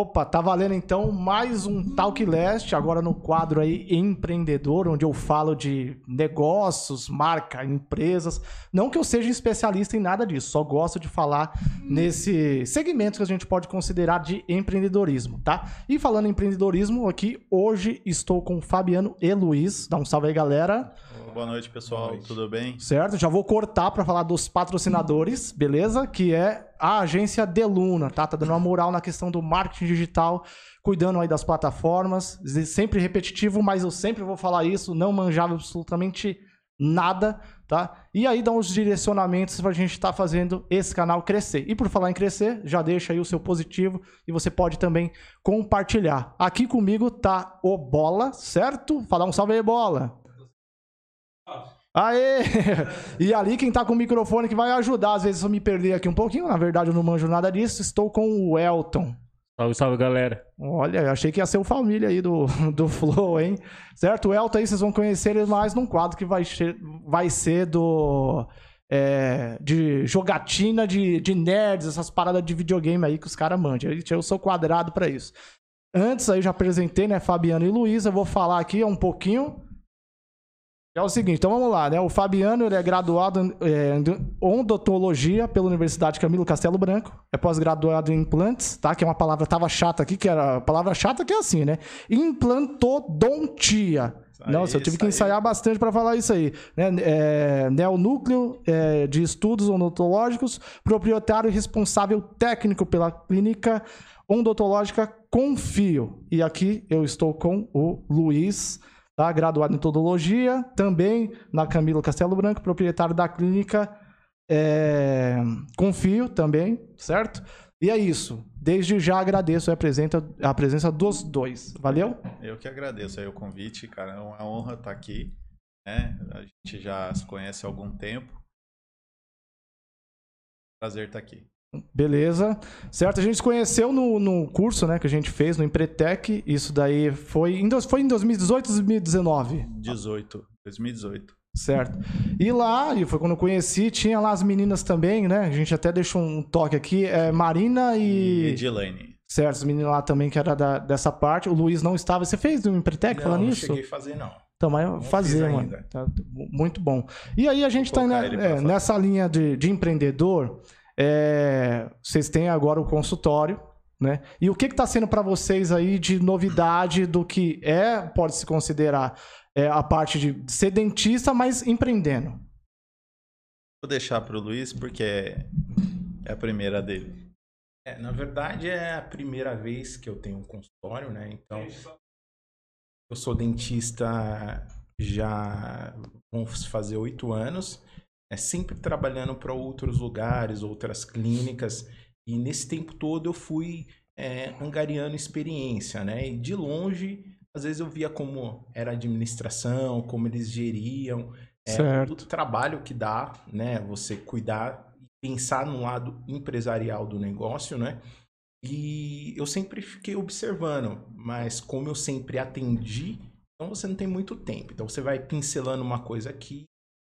Opa, tá valendo então mais um Talk Leste, agora no quadro aí empreendedor, onde eu falo de negócios, marca, empresas. Não que eu seja especialista em nada disso, só gosto de falar nesse segmento que a gente pode considerar de empreendedorismo, tá? E falando em empreendedorismo, aqui hoje estou com Fabiano e Luiz. Dá um salve aí, galera. Boa noite, pessoal. Boa noite. Tudo bem? Certo, já vou cortar para falar dos patrocinadores, beleza? Que é a agência Deluna, tá? Tá dando uma moral na questão do marketing digital, cuidando aí das plataformas. Sempre repetitivo, mas eu sempre vou falar isso, não manjava absolutamente nada, tá? E aí dá uns direcionamentos pra gente estar tá fazendo esse canal crescer. E por falar em crescer, já deixa aí o seu positivo e você pode também compartilhar. Aqui comigo tá o Bola, certo? Falar um salve aí, Bola. Aê! E ali quem tá com o microfone que vai ajudar, às vezes eu me perder aqui um pouquinho, na verdade eu não manjo nada disso, estou com o Elton. Salve, salve, galera. Olha, achei que ia ser o família aí do, do Flow, hein? Certo? O Elton aí vocês vão conhecer ele mais num quadro que vai ser, vai ser do... É, de jogatina de, de nerds, essas paradas de videogame aí que os caras mandam. Eu sou quadrado para isso. Antes aí já apresentei, né, Fabiano e eu vou falar aqui um pouquinho é o seguinte, então vamos lá, né? O Fabiano ele é graduado é, em odontologia pela Universidade Camilo Castelo Branco, é pós-graduado em implantes, tá? Que é uma palavra tava chata aqui, que era a palavra chata que é assim, né? Implantodontia. Aí, Nossa, eu tive que ensaiar aí. bastante para falar isso aí. Né? É, Neonúcleo é, de Estudos Odontológicos, proprietário e responsável técnico pela clínica odontológica Confio. E aqui eu estou com o Luiz tá? graduado em Todologia, também na Camilo Castelo Branco, proprietário da clínica é... Confio também, certo? E é isso. Desde já agradeço a presença, a presença dos dois. Valeu? Eu que agradeço aí o convite, cara. É uma honra estar aqui. Né? A gente já se conhece há algum tempo. Prazer estar aqui. Beleza. Certo, a gente se conheceu no, no curso né, que a gente fez no Empretec. Isso daí foi em, foi em 2018 ou 2019? 18, 2018. Certo. E lá, e foi quando eu conheci, tinha lá as meninas também, né? A gente até deixou um toque aqui. É Marina e. E Edilene. Certo, as meninas lá também que era da, dessa parte. O Luiz não estava. Você fez no Empretec falando isso? Não, cheguei a fazer, não. Então, mas não fazer, mano. Tá, muito bom. E aí a gente está é, nessa linha de, de empreendedor. É, vocês têm agora o consultório, né? E o que está sendo para vocês aí de novidade do que é, pode se considerar é, a parte de ser dentista, mas empreendendo? Vou deixar para o Luiz porque é, é a primeira dele. É, na verdade é a primeira vez que eu tenho um consultório, né? Então eu sou dentista já vamos fazer oito anos é sempre trabalhando para outros lugares, outras clínicas. E nesse tempo todo eu fui é, angariando experiência, né? E de longe, às vezes eu via como era a administração, como eles geriam, é, o trabalho que dá, né? Você cuidar e pensar no lado empresarial do negócio, né? E eu sempre fiquei observando, mas como eu sempre atendi, então você não tem muito tempo. Então você vai pincelando uma coisa aqui,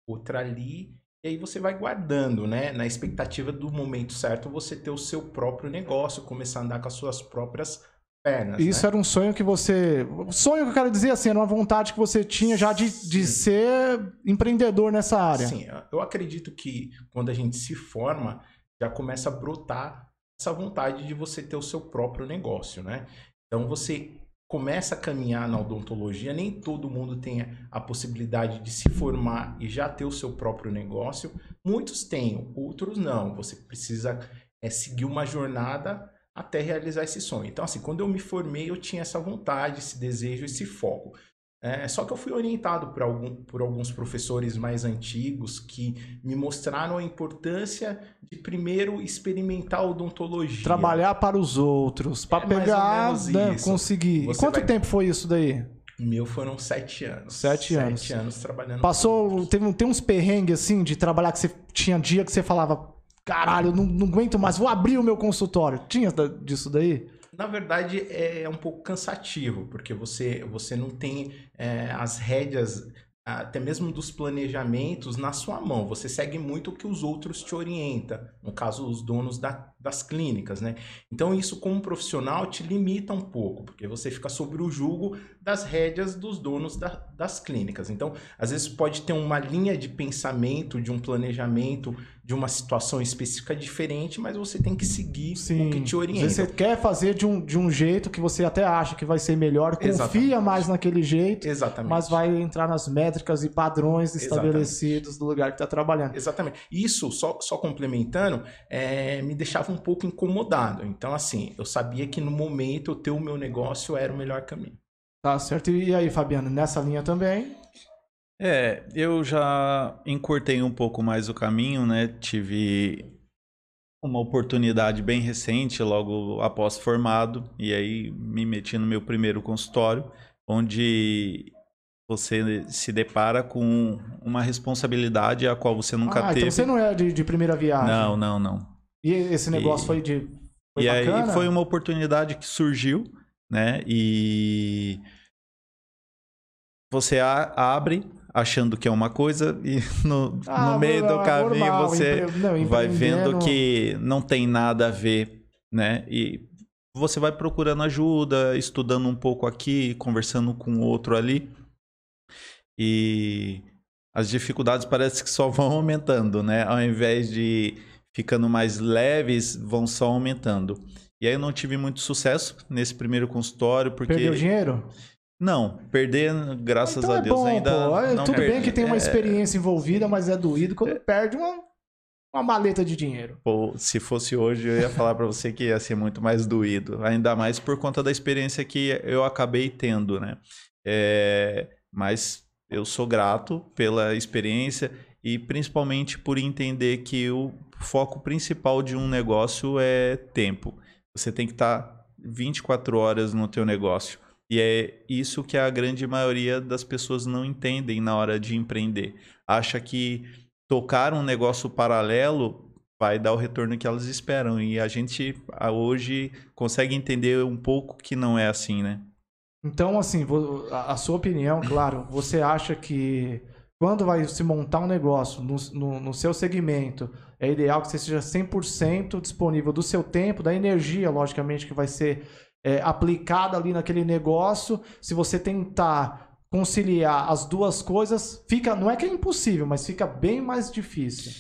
outra ali, e aí você vai guardando, né? Na expectativa do momento certo você ter o seu próprio negócio, começar a andar com as suas próprias pernas. Isso né? era um sonho que você. Sonho que eu quero dizer assim, era uma vontade que você tinha já de, de ser empreendedor nessa área. Sim, eu acredito que quando a gente se forma, já começa a brotar essa vontade de você ter o seu próprio negócio, né? Então você começa a caminhar na odontologia, nem todo mundo tem a possibilidade de se formar e já ter o seu próprio negócio. Muitos têm, outros não. Você precisa é, seguir uma jornada até realizar esse sonho. Então, assim, quando eu me formei, eu tinha essa vontade, esse desejo, esse foco. É, só que eu fui orientado por, algum, por alguns professores mais antigos que me mostraram a importância de primeiro experimentar odontologia. Trabalhar para os outros, para é pegar, né, conseguir. Você e quanto vai... tempo foi isso daí? Meu foram sete anos. Sete anos. Sete anos trabalhando. Passou, teve, tem uns perrengues assim de trabalhar que você tinha dia que você falava, caralho, não, não aguento mais, vou abrir o meu consultório. Tinha disso daí? Na verdade é um pouco cansativo, porque você, você não tem é, as rédeas até mesmo dos planejamentos na sua mão. Você segue muito o que os outros te orientam, no caso, os donos da, das clínicas, né? Então, isso como profissional te limita um pouco, porque você fica sobre o jugo das rédeas dos donos da, das clínicas. Então, às vezes pode ter uma linha de pensamento, de um planejamento, de uma situação específica diferente, mas você tem que seguir Sim. o que te orienta. Você quer fazer de um, de um jeito que você até acha que vai ser melhor, confia Exatamente. mais naquele jeito, Exatamente. mas vai entrar nas métricas e padrões estabelecidos do lugar que está trabalhando. Exatamente. Isso, só, só complementando, é, me deixava um pouco incomodado. Então, assim, eu sabia que no momento eu ter o meu negócio era o melhor caminho. Tá certo? E aí, Fabiano, nessa linha também? É, eu já encurtei um pouco mais o caminho, né? Tive uma oportunidade bem recente, logo após formado, e aí me meti no meu primeiro consultório, onde você se depara com uma responsabilidade a qual você nunca ah, teve. então você não é de, de primeira viagem. Não, não, não. E esse negócio E- foi de. Foi e aí bacana? foi uma oportunidade que surgiu, né? E você abre achando que é uma coisa e no, Ah, no meio do caminho normal, você empre- não, vai vendo que não tem nada a ver, né? E você vai procurando ajuda, estudando um pouco aqui, conversando com outro ali. E as dificuldades parece que só vão aumentando, né? Ao invés de ficando mais leves, vão só aumentando. E aí eu não tive muito sucesso nesse primeiro consultório, porque. Perdeu dinheiro? Não, perder, graças então a é Deus, bom, ainda. pô. É, não Tudo bem perdi. que tem uma É, experiência envolvida, mas é doído quando perde uma, uma maleta de dinheiro. Pô, se fosse hoje, eu ia falar pra você que ia ser muito mais doído. Ainda mais por conta da experiência que eu acabei tendo, né? É, mas eu sou grato pela experiência e principalmente por entender que o foco principal de um negócio é tempo. Você tem que estar 24 horas no teu negócio. E é isso que a grande maioria das pessoas não entendem na hora de empreender. Acha que tocar um negócio paralelo vai dar o retorno que elas esperam. E a gente hoje consegue entender um pouco que não é assim, né? Então, assim, a sua opinião, claro, você acha que quando vai se montar um negócio no, no, no seu segmento, é ideal que você seja 100% disponível do seu tempo, da energia, logicamente, que vai ser é, aplicada ali naquele negócio. Se você tentar conciliar as duas coisas, fica, não é que é impossível, mas fica bem mais difícil.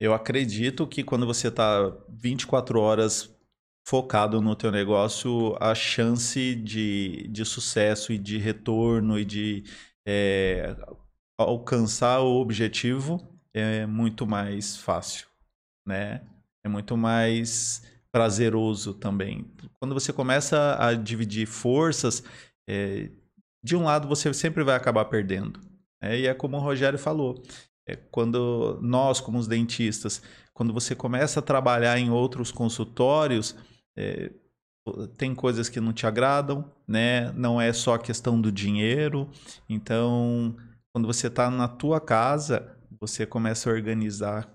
Eu acredito que quando você está 24 horas focado no teu negócio, a chance de, de sucesso e de retorno e de é, alcançar o objetivo é muito mais fácil, né? É muito mais prazeroso também. Quando você começa a dividir forças, é, de um lado você sempre vai acabar perdendo. né? e é como o Rogério falou, é quando nós, como os dentistas, quando você começa a trabalhar em outros consultórios, é, tem coisas que não te agradam, né? Não é só a questão do dinheiro. Então, quando você está na tua casa, você começa a organizar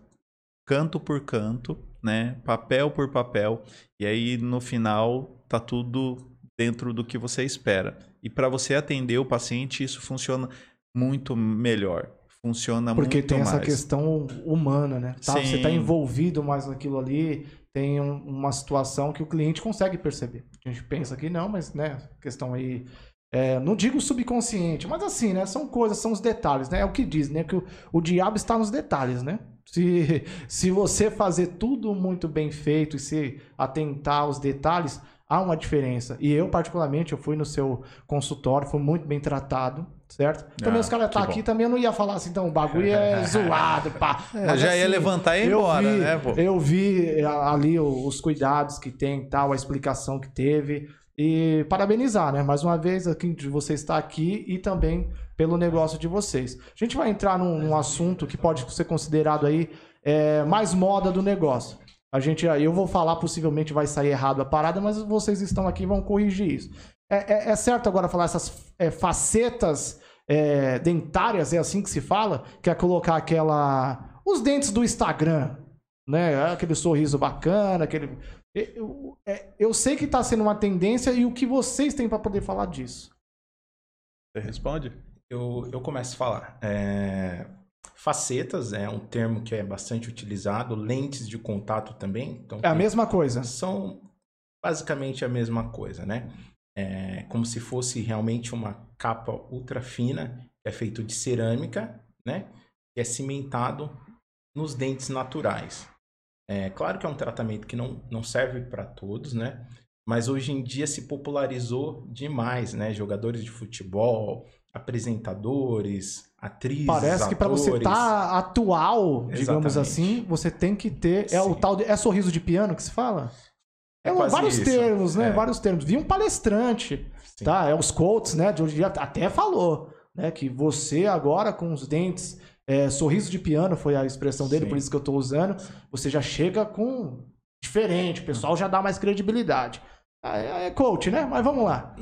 canto por canto, né? Papel por papel, e aí no final tá tudo dentro do que você espera. E para você atender o paciente, isso funciona muito melhor. Funciona Porque muito tem essa mais. questão humana, né? Tá? Você está envolvido mais naquilo ali, tem um- uma situação que o cliente consegue perceber. A gente pensa que não, mas, né, questão aí. é, não digo subconsciente, mas assim, né? São coisas, são os detalhes, né? É o que diz, né? Que o, o diabo está nos detalhes, né? Se, se você fazer tudo muito bem feito e se atentar aos detalhes, há uma diferença. E eu, particularmente, eu fui no seu consultório, fui muito bem tratado, certo? Também Ah, os caras tá bom. aqui, também eu não ia falar assim, então o bagulho é zoado, pá. É, Mas, já ia assim, levantar e ir embora, vi- né, pô? Eu vi a- ali os cuidados que tem, tal, a explicação que teve. E parabenizar, né? Mais uma vez, aqui de você estar aqui e também pelo negócio de vocês. A gente vai entrar num, num assunto que pode ser considerado aí é, mais moda do negócio. A gente, eu vou falar, possivelmente vai sair errado a parada, mas vocês estão aqui e vão corrigir isso. É, é- é certo agora falar essas é, facetas é, dentárias, é assim que se fala? Que é colocar aquela. Os dentes do Instagram, né? Aquele sorriso bacana, aquele. Eu, é, eu sei que está sendo uma tendência e o que vocês têm para poder falar disso. Você responde? Eu, eu começo a falar. É, facetas é um termo que é bastante utilizado, lentes de contato também. Então, É a mesma coisa. são basicamente a mesma coisa, né? É como se fosse realmente uma capa ultra fina, que é feito de cerâmica, né? Que é cimentado nos dentes naturais. É claro que é um tratamento que não, não serve para todos, né? Mas hoje em dia se popularizou demais, né? Jogadores de futebol, apresentadores, atrizes, Parece que para você estar atual, digamos Exatamente. assim, você tem que ter. É o Sim. tal de. É sorriso de piano que se fala? É É, vários isso. termos, né? É. Vários termos. Vi um palestrante, Sim. tá? É os coaches, né? De hoje em dia até falou, né? Que você agora com os dentes, é, sorriso de piano foi a expressão dele, Sim. por isso que eu tô usando. Você já chega com diferente, o pessoal já dá mais credibilidade. Ah, É, é coach, né? Mas vamos lá.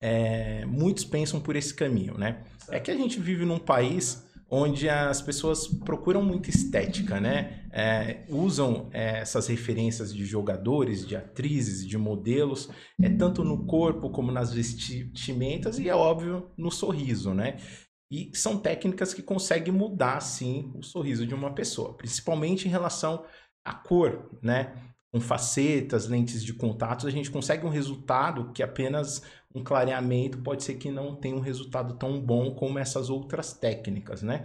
É, muitos pensam por esse caminho, né? É que a gente vive num país onde as pessoas procuram muita estética, né? É, usam é, essas referências de jogadores, de atrizes, de modelos, é tanto no corpo como nas vestimentas e é óbvio no sorriso, né? E são técnicas que conseguem mudar, sim, o sorriso de uma pessoa, principalmente em relação à cor, né? Com facetas, lentes de contato, a gente consegue um resultado que apenas um clareamento pode ser que não tenha um resultado tão bom como essas outras técnicas, né?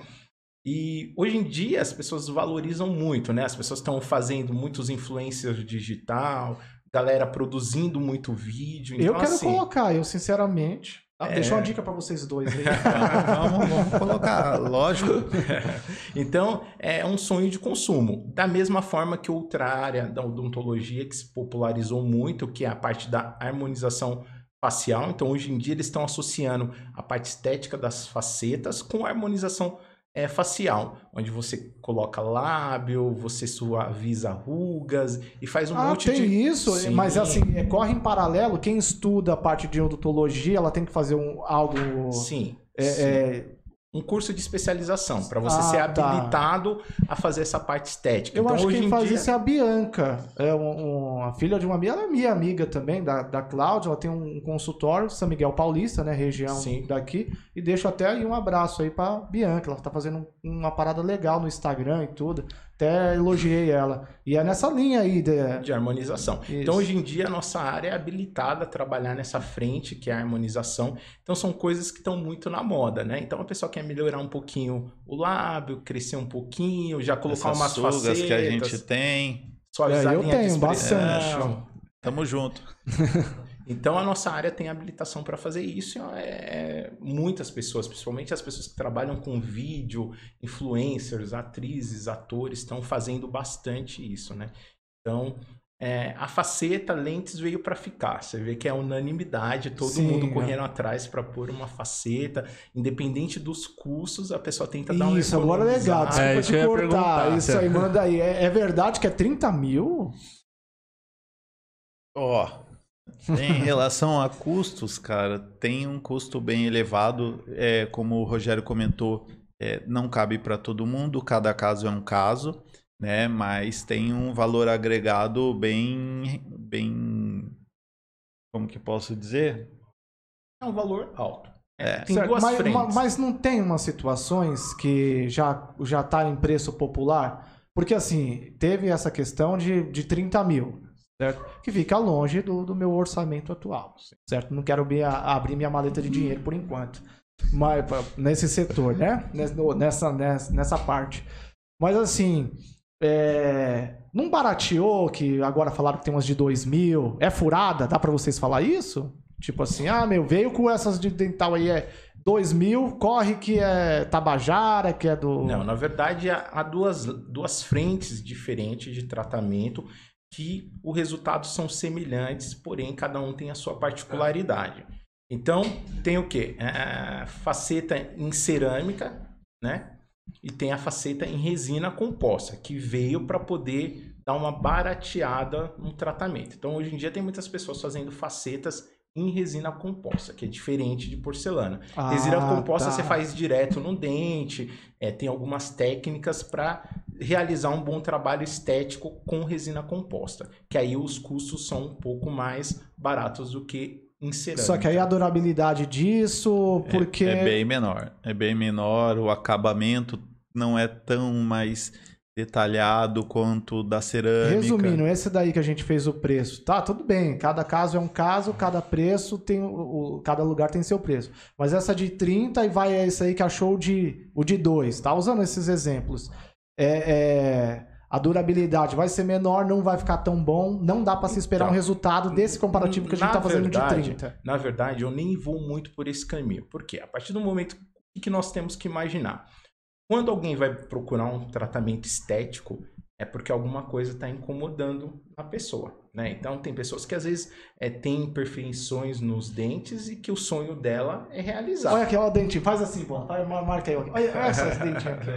E hoje em dia as pessoas valorizam muito, né? As pessoas estão fazendo muitos influencers digital, galera produzindo muito vídeo. eu Então, quero assim, colocar, eu sinceramente. Tá? É. Deixa uma dica pra vocês dois aí. vamos, vamos colocar, lógico. Então, é um sonho de consumo. Da mesma forma que outra área da odontologia que se popularizou muito, que é a parte da harmonização facial. Então, hoje em dia, eles estão associando a parte estética das facetas com a harmonização é, facial, onde você coloca lábio, você suaviza rugas e faz um ah, monte tem de. isso, Sim. mas assim, é, corre em paralelo. Quem estuda a parte de odontologia, ela tem que fazer um, algo. Sim. é, sim. é, Um curso de especialização, para você Ah, ser tá. habilitado a fazer essa parte estética. eu então, acho que quem em faz dia... isso é a Bianca. É um, um- a filha de uma amiga, ela é minha amiga também, da, da Cláudia. Ela tem um consultório, São Miguel Paulista, né? Região Sim. daqui. E deixo até aí um abraço aí pra Bianca. Ela tá fazendo um- uma parada legal no Instagram e tudo. Até elogiei ela. E é nessa linha aí de. de harmonização. Isso. Então, hoje em dia, a nossa área é habilitada a trabalhar nessa frente, que é a harmonização. Então, são coisas que estão muito na moda, né? Então, a pessoa quer melhorar um pouquinho o lábio, crescer um pouquinho, já colocar Essas umas sugas facetas, que a gente tem. suavizar É, eu a linha de tenho bastante. Tamo junto. Então, a nossa área tem habilitação para fazer isso. É, muitas pessoas, principalmente as pessoas que trabalham com vídeo, influencers, atrizes, atores, estão fazendo bastante isso, né? Então, é, a faceta lentes veio para ficar. Você vê que é unanimidade, todo Sim, mundo é. correndo atrás para pôr uma faceta, independente dos custos, a pessoa tenta dar uma Isso, agora é legal. Desculpa É, isso te cortar. Isso aí, manda aí. É, é verdade que é 30 mil? Ó, em relação a custos, cara, tem um custo bem elevado. É, como o Rogério comentou, é, não cabe para todo mundo, cada caso é um caso, né? Mas tem um valor agregado bem, bem, como que posso dizer? É um valor alto. É. Tem Certo, duas mas, frentes. ma- mas não tem umas situações que já, já tá em preço popular? Porque assim, teve essa questão de, de 30 mil, certo? Que fica longe do, do meu orçamento atual, certo? Não quero abrir, abrir minha maleta de dinheiro por enquanto. Mas, nesse setor, né? Nessa, nessa, nessa parte. Mas assim, é, não barateou que agora falaram que tem umas de 2 mil? É furada? Dá pra vocês falar isso? Tipo assim, ah, meu, veio com essas de dental aí, é 2 mil, corre que é Tabajara, que é do. Não, na verdade há há duas, duas frentes diferentes de tratamento que o resultado são semelhantes, porém cada um tem a sua particularidade. Então, tem o quê? É, faceta em cerâmica, né? E tem a faceta em resina composta, que veio para poder dar uma barateada no tratamento. Então, hoje em dia tem muitas pessoas fazendo facetas em resina composta, que é diferente de porcelana. Ah, Resina composta tá. você faz direto no dente, é, tem algumas técnicas para realizar um bom trabalho estético com resina composta, que aí os custos são um pouco mais baratos do que em cerâmica. Só que aí a durabilidade disso, porque. É, é bem menor. É bem menor, o acabamento não é tão mais detalhado quanto da cerâmica. Resumindo, esse daí que a gente fez o preço, tá, tudo bem. Cada caso é um caso, cada preço tem o, cada lugar tem seu preço. Mas essa de 30 e vai esse aí que achou de o de 2, tá? Usando esses exemplos. É, é, a durabilidade vai ser menor, não vai ficar tão bom, não dá pra se esperar Então, um resultado desse comparativo que a gente na tá fazendo de 30. Na verdade, eu nem vou muito por esse caminho. Por quê? A partir do momento que nós temos que imaginar. Quando alguém vai procurar um tratamento estético, é porque alguma coisa está incomodando a pessoa. Né? Então, tem pessoas que às vezes é, têm imperfeições nos dentes e que o sonho dela é realizar. Olha aqui, olha o dentinho, faz assim, pô. Marca aí, olha, olha só esse dentinho aqui.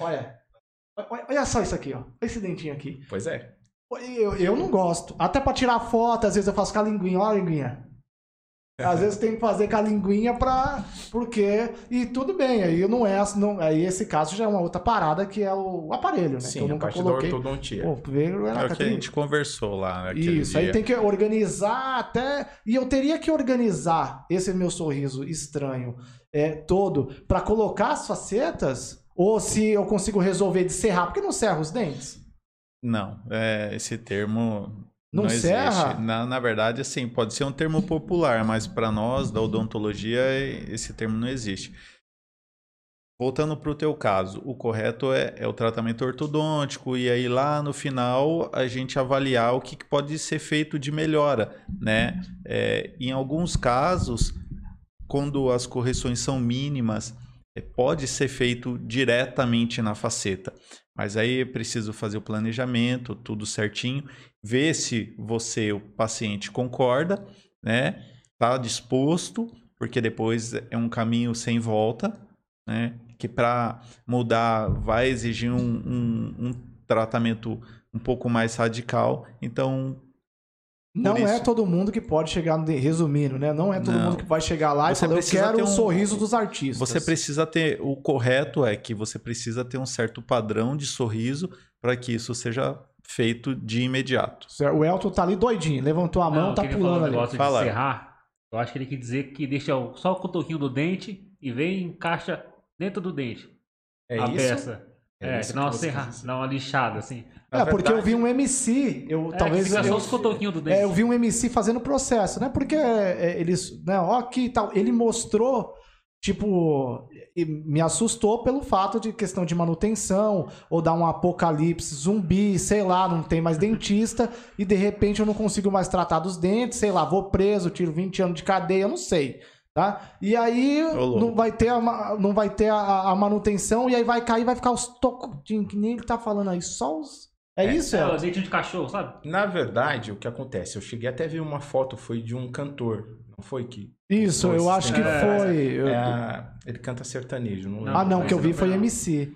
Olha. Olha, só isso aqui, ó. Olha esse dentinho aqui. Pois é. Eu, eu não gosto. Até pra tirar foto, às vezes eu faço com a linguinha. Olha a linguinha. Às vezes tem que fazer com a linguinha pra. Porque. E tudo bem, aí não é. Não, aí esse caso já é uma outra parada que é o aparelho, né? que Sim, eu a nunca parte da coloquei. ortodontia. Pô, veio, É o que a gente conversou lá Isso, dia. aí tem que organizar até. E eu teria que organizar esse meu sorriso estranho é, todo pra colocar as facetas. Ou se eu consigo resolver de serrar, porque não serra os dentes? Não, é, esse termo Não existe. serra? Na, na verdade, assim, pode ser um termo popular, mas para nós da odontologia esse termo não existe. Voltando para o teu caso, o correto é, é o tratamento ortodôntico e aí lá no final a gente avaliar o que, que pode ser feito de melhora, né? É, em alguns casos, quando as correções são mínimas, é, pode ser feito diretamente na faceta. Mas aí é preciso fazer o planejamento, tudo certinho, ver se você, o paciente, concorda, né? Tá disposto, porque depois é um caminho sem volta, né? Que para mudar vai exigir um, um- um tratamento um pouco mais radical. Então, Não é todo mundo que pode chegar no. Resumindo, né? Não é todo Não. mundo que vai chegar lá e Você falar, eu quero ter o um- sorriso dos artistas. Você precisa ter. O correto é que você precisa ter um certo padrão de sorriso para que isso seja feito de imediato. O Elton tá ali doidinho, levantou a mão, Não, tá pulando um ali. negócio Fala. de serrar. Eu acho que ele quer dizer que deixa o- só o cotoquinho do dente e vem e encaixa dentro do dente É a isso? peça. É, que você serra, dizer. dá uma lixada, assim. Na É, porque eu vi um MC, eu É, talvez que eu, só os cotoquinhos do dente. é, eu vi um MC fazendo o processo, né? Porque é, eles, né, ó aqui e tal, ele mostrou tipo, e me assustou pelo fato de questão de manutenção ou dar um apocalipse zumbi, sei lá, não tem mais dentista e de repente eu não consigo mais tratar dos dentes, sei lá, vou preso, tiro 20 anos de cadeia, eu não sei. Tá? E aí Ô, louco. não vai ter, a, não vai ter a, a manutenção e aí vai cair, vai ficar os tocotinhos, que nem ele tá falando aí, só os. É, É, isso, É, o dentinho de cachorro, sabe? Na verdade, o que acontece? Eu cheguei até a ver uma foto, foi de um cantor, não foi que? Isso, Foi eu acho que foi. É a- ele canta sertanejo, não lembro. Ah, não, Não, que eu vi não foi foi, não. MC.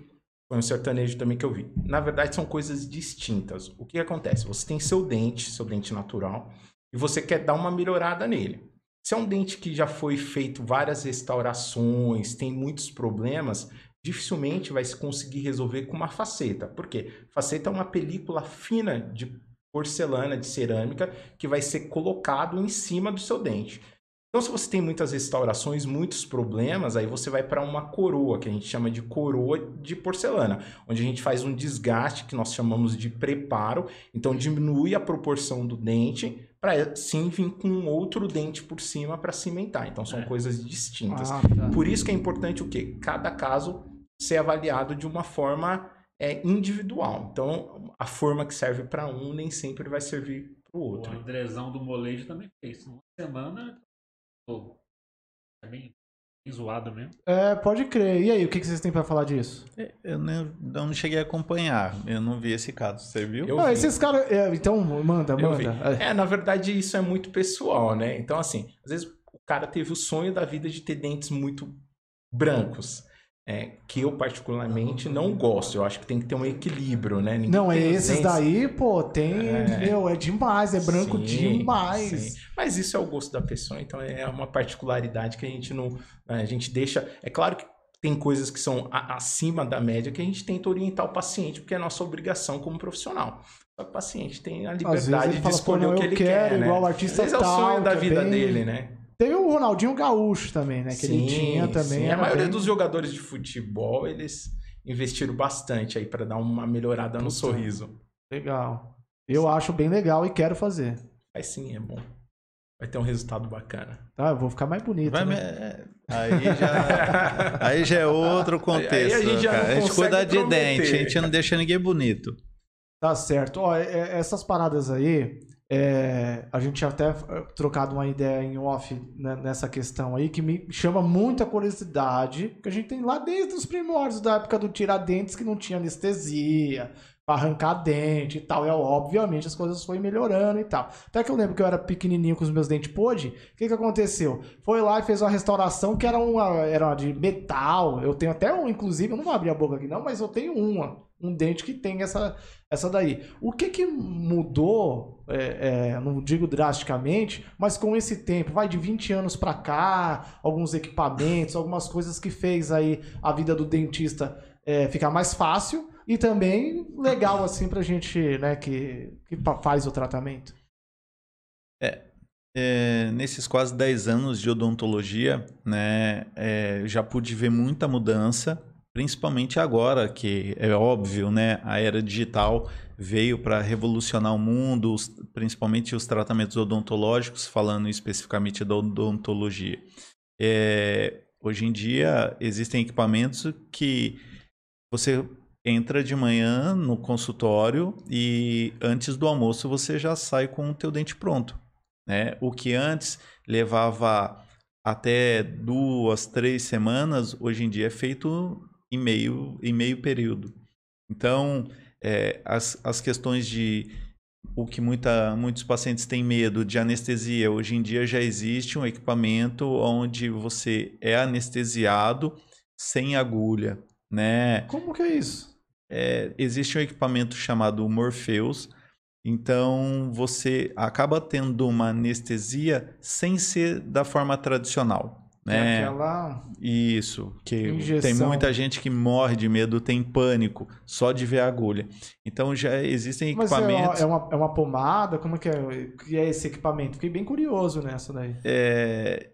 Foi um sertanejo também que eu vi. Na verdade, são coisas distintas. O que acontece? Você tem seu dente, seu dente natural, e você quer dar uma melhorada nele. Se é um dente que já foi feito várias restaurações, tem muitos problemas, dificilmente vai se conseguir resolver com uma faceta. Por quê? Faceta é uma película fina de porcelana, de cerâmica, que vai ser colocado em cima do seu dente. Então, se você tem muitas restaurações, muitos problemas, aí você vai para uma coroa, que a gente chama de coroa de porcelana, onde a gente faz um desgaste que nós chamamos de preparo. Então, diminui a proporção do dente para sim vir com um outro dente por cima para cimentar. Então, são É. coisas distintas. Ah, tá. Por isso que é importante o quê? Cada caso ser avaliado de uma forma é, individual. Então, a forma que serve para um nem sempre vai servir para o O outro. Andrezão do molejo também fez. Uma semana, pô, é bem, bem zoado mesmo. É, pode crer. E aí, o que que vocês têm pra falar disso? Eu não, não cheguei a acompanhar, eu não vi esse caso, você viu? Eu Ah, vi. esses caras. é, então, manda, Eu vi. manda. É. É, na verdade, isso é muito pessoal, né? Então, assim, às vezes o cara teve o sonho da vida de ter dentes muito brancos. É, que eu, particularmente, não gosto. Eu acho que tem que ter um equilíbrio, né? Ninguém Não, é esses daí, pô, tem. É. Meu, é demais, é branco Sim, demais. sim. Mas isso é o gosto da pessoa, então é uma particularidade que a gente não. A gente deixa. É claro que tem coisas que são a- acima da média que a gente tenta orientar o paciente, porque é nossa obrigação como profissional. Só que o paciente tem a Às liberdade de fala, escolher o que ele quero, quer, né? igual o Às artista vezes é o tal, sonho da vida bem- dele, né? Tem o Ronaldinho Gaúcho também, né? Que ele tinha também. sim. A maioria bem- dos jogadores de futebol, eles investiram bastante aí para dar uma melhorada no Puta. sorriso. Legal. Eu acho bem legal e quero fazer. Mas sim, é bom. Vai ter um resultado bacana. Tá, eu vou ficar mais bonito. Vai né? é, aí, já, aí já é outro contexto. Aí a gente já a gente cuida de prometer. dente, a gente não deixa ninguém bonito. Tá certo. Ó, é- é- essas paradas aí, é, a gente até é, trocado uma ideia em off né, nessa questão aí, que me chama muita curiosidade, que a gente tem lá desde os primórdios da época do Tiradentes, que não tinha anestesia, pra arrancar dente e tal. E obviamente as coisas foram melhorando e tal. Até que eu lembro que eu era pequenininho com os meus dentes podre, o que que aconteceu? Foi lá e fez uma restauração que era uma, era uma de metal. Eu tenho até um, inclusive, eu não vou abrir a boca aqui não, mas eu tenho uma. Um dente que tem essa, essa daí. O que que mudou, é, é, não digo drasticamente, mas com esse tempo, vai de 20 anos pra cá, alguns equipamentos, algumas coisas que fez aí a vida do dentista é, ficar mais fácil e também legal assim pra gente, né, que, que faz o tratamento. É, nesses quase 10 anos de odontologia, né, é, já pude ver muita mudança, principalmente agora, que é óbvio, né, a era digital veio para revolucionar o mundo, principalmente os tratamentos odontológicos, falando especificamente da odontologia. É, hoje em dia, existem equipamentos que você entra de manhã no consultório e antes do almoço você já sai com o teu dente pronto né? O que antes levava até duas, três semanas, hoje em dia é feito em meio, em meio período. Então, é, as, as questões de o que muita, muitos pacientes têm medo de anestesia, hoje em dia já existe um equipamento onde você é anestesiado sem agulha, né? Como que é isso? é, existe um equipamento chamado Morpheus. Então você acaba tendo uma anestesia sem ser da forma tradicional. É Né? aquela Isso, que Injeção. tem muita gente que morre de medo, tem pânico só de ver a agulha. Então já existem Mas é uma, equipamentos. é, uma, é uma pomada? Como é que é, que é esse equipamento? Fiquei bem curioso nessa daí. é,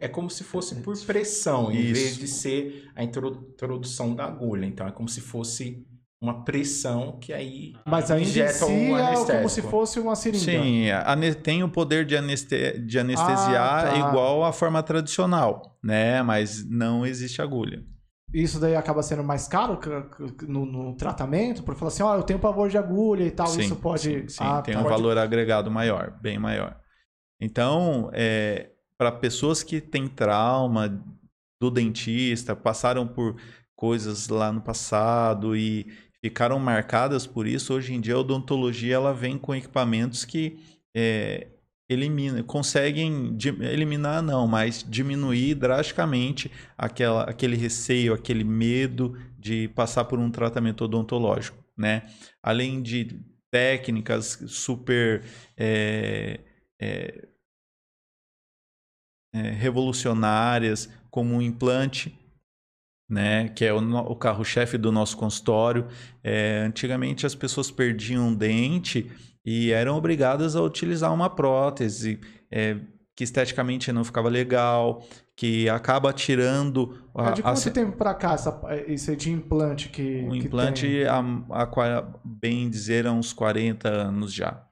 É como se fosse por pressão, em Isso. vez de ser a intro- introdução da agulha. Então é como se fosse uma pressão que aí Mas ainda injeta si um é como se fosse uma seringa. Sim, ane- tem o poder de, aneste- de anestesiar Ah, tá. igual à forma tradicional, né? Mas não existe agulha. Isso daí acaba sendo mais caro no, no tratamento? Por falar assim, ó, eu tenho pavor de agulha e tal, Sim, isso pode... Sim, sim, Ah, tem tá. um valor agregado maior, bem maior. Então, para pessoas que têm trauma do dentista, passaram por coisas lá no passado e ficaram marcadas por isso, hoje em dia a odontologia ela vem com equipamentos que é, elimina, conseguem eliminar não, mas diminuir drasticamente aquela, aquele receio, aquele medo de passar por um tratamento odontológico, né? Além de técnicas super é, é, é, revolucionárias, como o implante, né, que é o, o carro-chefe do nosso consultório. É, antigamente as pessoas perdiam um dente e eram obrigadas a utilizar uma prótese é, que esteticamente não ficava legal, que acaba tirando a, É de a- quanto tempo pra cá essa, esse aí de implante que o que implante, tem? a, a, bem dizer, há uns 40 anos já.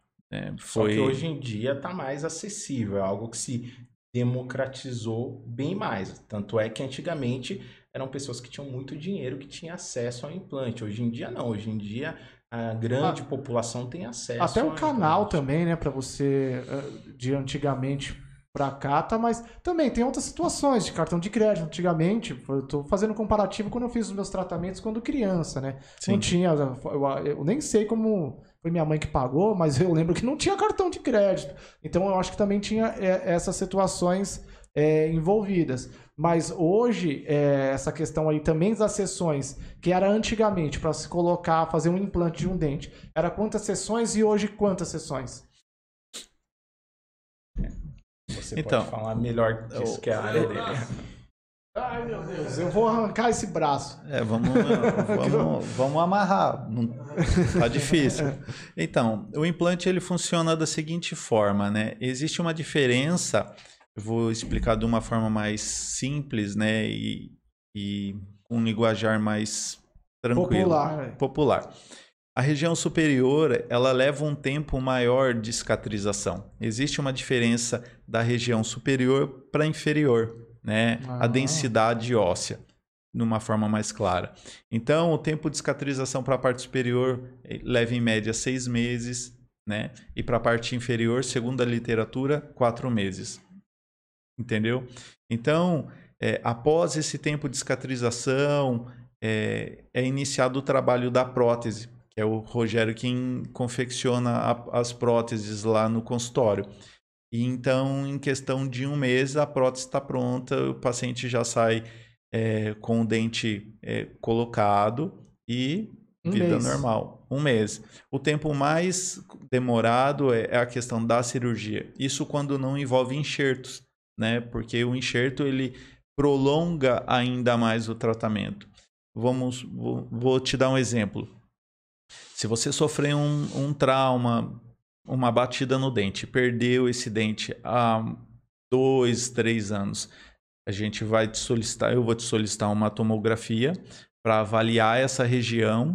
Só foi que hoje em dia está mais acessível, é algo que se democratizou bem mais. Tanto é que antigamente eram pessoas que tinham muito dinheiro que tinham acesso ao implante. Hoje em dia não, hoje em dia a grande população tem acesso. Até o canal implante. também, né, Pra você eh, de antigamente pra cá, tá, mas também tem outras situações de cartão de crédito. Antigamente, eu tô fazendo comparativo quando eu fiz os meus tratamentos quando criança, né? Sim. Não tinha, eu, eu nem sei como foi minha mãe que pagou, mas eu lembro que não tinha cartão de crédito. Então eu acho que também tinha eh, essas situações eh, envolvidas. Mas hoje, eh, essa questão aí também das sessões, que era antigamente para se colocar, fazer um implante de um dente, era quantas sessões e hoje quantas sessões? Você Então, pode falar melhor disso o- que é a área dele. Ai, meu Deus, eu vou arrancar esse braço. É, vamos, vamos, vamos amarrar. Não, tá difícil. Então, o implante ele funciona da seguinte forma, né? Existe uma diferença, eu vou explicar de uma forma mais simples, né? E, e com um linguajar mais tranquilo. Popular. Popular. A região superior, ela leva um tempo maior de cicatrização. Existe uma diferença da região superior para inferior né, Ah. a densidade óssea, de uma forma mais clara. Então, o tempo de cicatrização para a parte superior eh, leva em média seis meses, né, e para a parte inferior, segundo a literatura, quatro meses. Entendeu? Então, eh, após esse tempo de cicatrização, eh, é iniciado o trabalho da prótese, que é o Rogério quem confecciona a- as próteses lá no consultório. E então, em questão de um mês, a prótese está pronta, o paciente já sai é, com o dente é, colocado e Um vida mês. normal. Um mês. O tempo mais demorado é, é a questão da cirurgia. Isso quando não envolve enxertos, né? Porque o enxerto ele prolonga ainda mais o tratamento. Vamos, vou, vou te dar um exemplo. Se você sofrer um, um trauma, uma batida no dente, perdeu esse dente há dois, três anos, a gente vai te solicitar, eu vou te solicitar uma tomografia para avaliar essa região.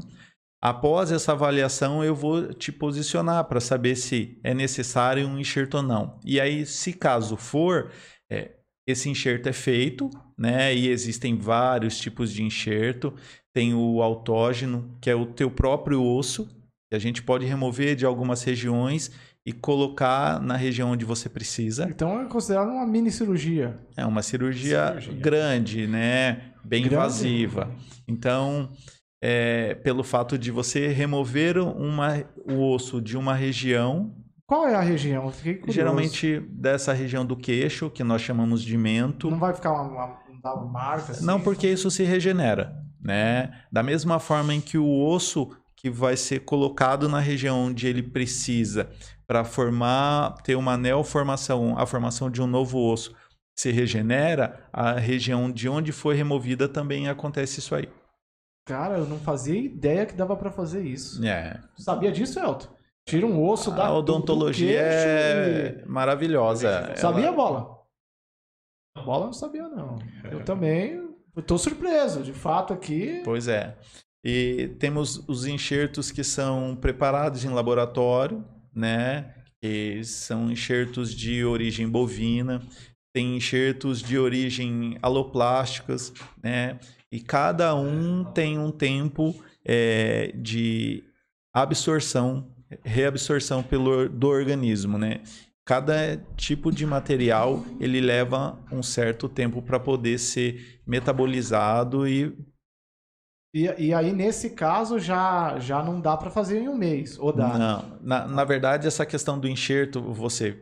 Após essa avaliação, eu vou te posicionar para saber se é necessário um enxerto ou não. E aí, se caso for, é, esse enxerto é feito, né? E existem vários tipos de enxerto. Tem o autógeno, que é o teu próprio osso, que a gente pode remover de algumas regiões e colocar na região onde você precisa. Então é considerado uma mini cirurgia. É uma cirurgia, Cirurgia. grande, né? Bem Grande? invasiva. Então, é, pelo fato de você remover uma, o osso de uma região, Qual é a região? Geralmente dessa região do queixo, que nós chamamos de mento. Não vai ficar uma, uma, uma marca assim? Não, porque isso se regenera, né? Da mesma forma em que o osso que vai ser colocado na região onde ele precisa para formar, ter uma neoformação, a formação de um novo osso se regenera, a região de onde foi removida também acontece isso aí. Cara, eu não fazia ideia que dava pra fazer isso. É. Sabia disso, Elton? Tira um osso da A odontologia é e- maravilhosa. Sabia, Ela- bola? Bola não sabia, não. Eu também tô surpreso. De fato, aqui. Pois é. E temos os enxertos que são preparados em laboratório, né? Que são enxertos de origem bovina, tem enxertos de origem aloplásticas, né? E cada um tem um tempo é, de absorção, reabsorção pelo, do organismo, né? Cada tipo de material ele leva um certo tempo para poder ser metabolizado e E, e aí, nesse caso, já, já não dá pra fazer em um mês. Ou dá? Não, na, na verdade, essa questão do enxerto, você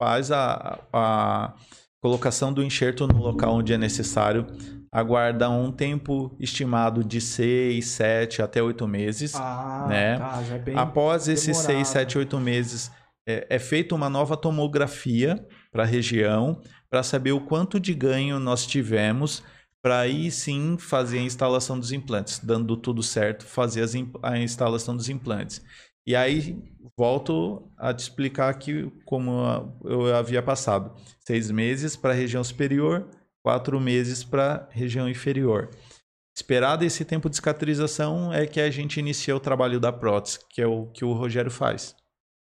faz a, a colocação do enxerto no local onde é necessário, aguarda um tempo estimado de 6, 7 até 8 meses. Ah, né? tá. Já é bem. Após esses demorado. 6, 7, 8 meses, é, é feita uma nova tomografia para a região, para saber o quanto de ganho nós tivemos, para aí sim fazer a instalação dos implantes, dando tudo certo, fazer a instalação dos implantes. E aí, volto a te explicar aqui como eu havia passado. Seis meses para a região superior, quatro meses para a região inferior. Esperado esse tempo de cicatrização é que a gente inicia o trabalho da prótese, que é o que o Rogério faz.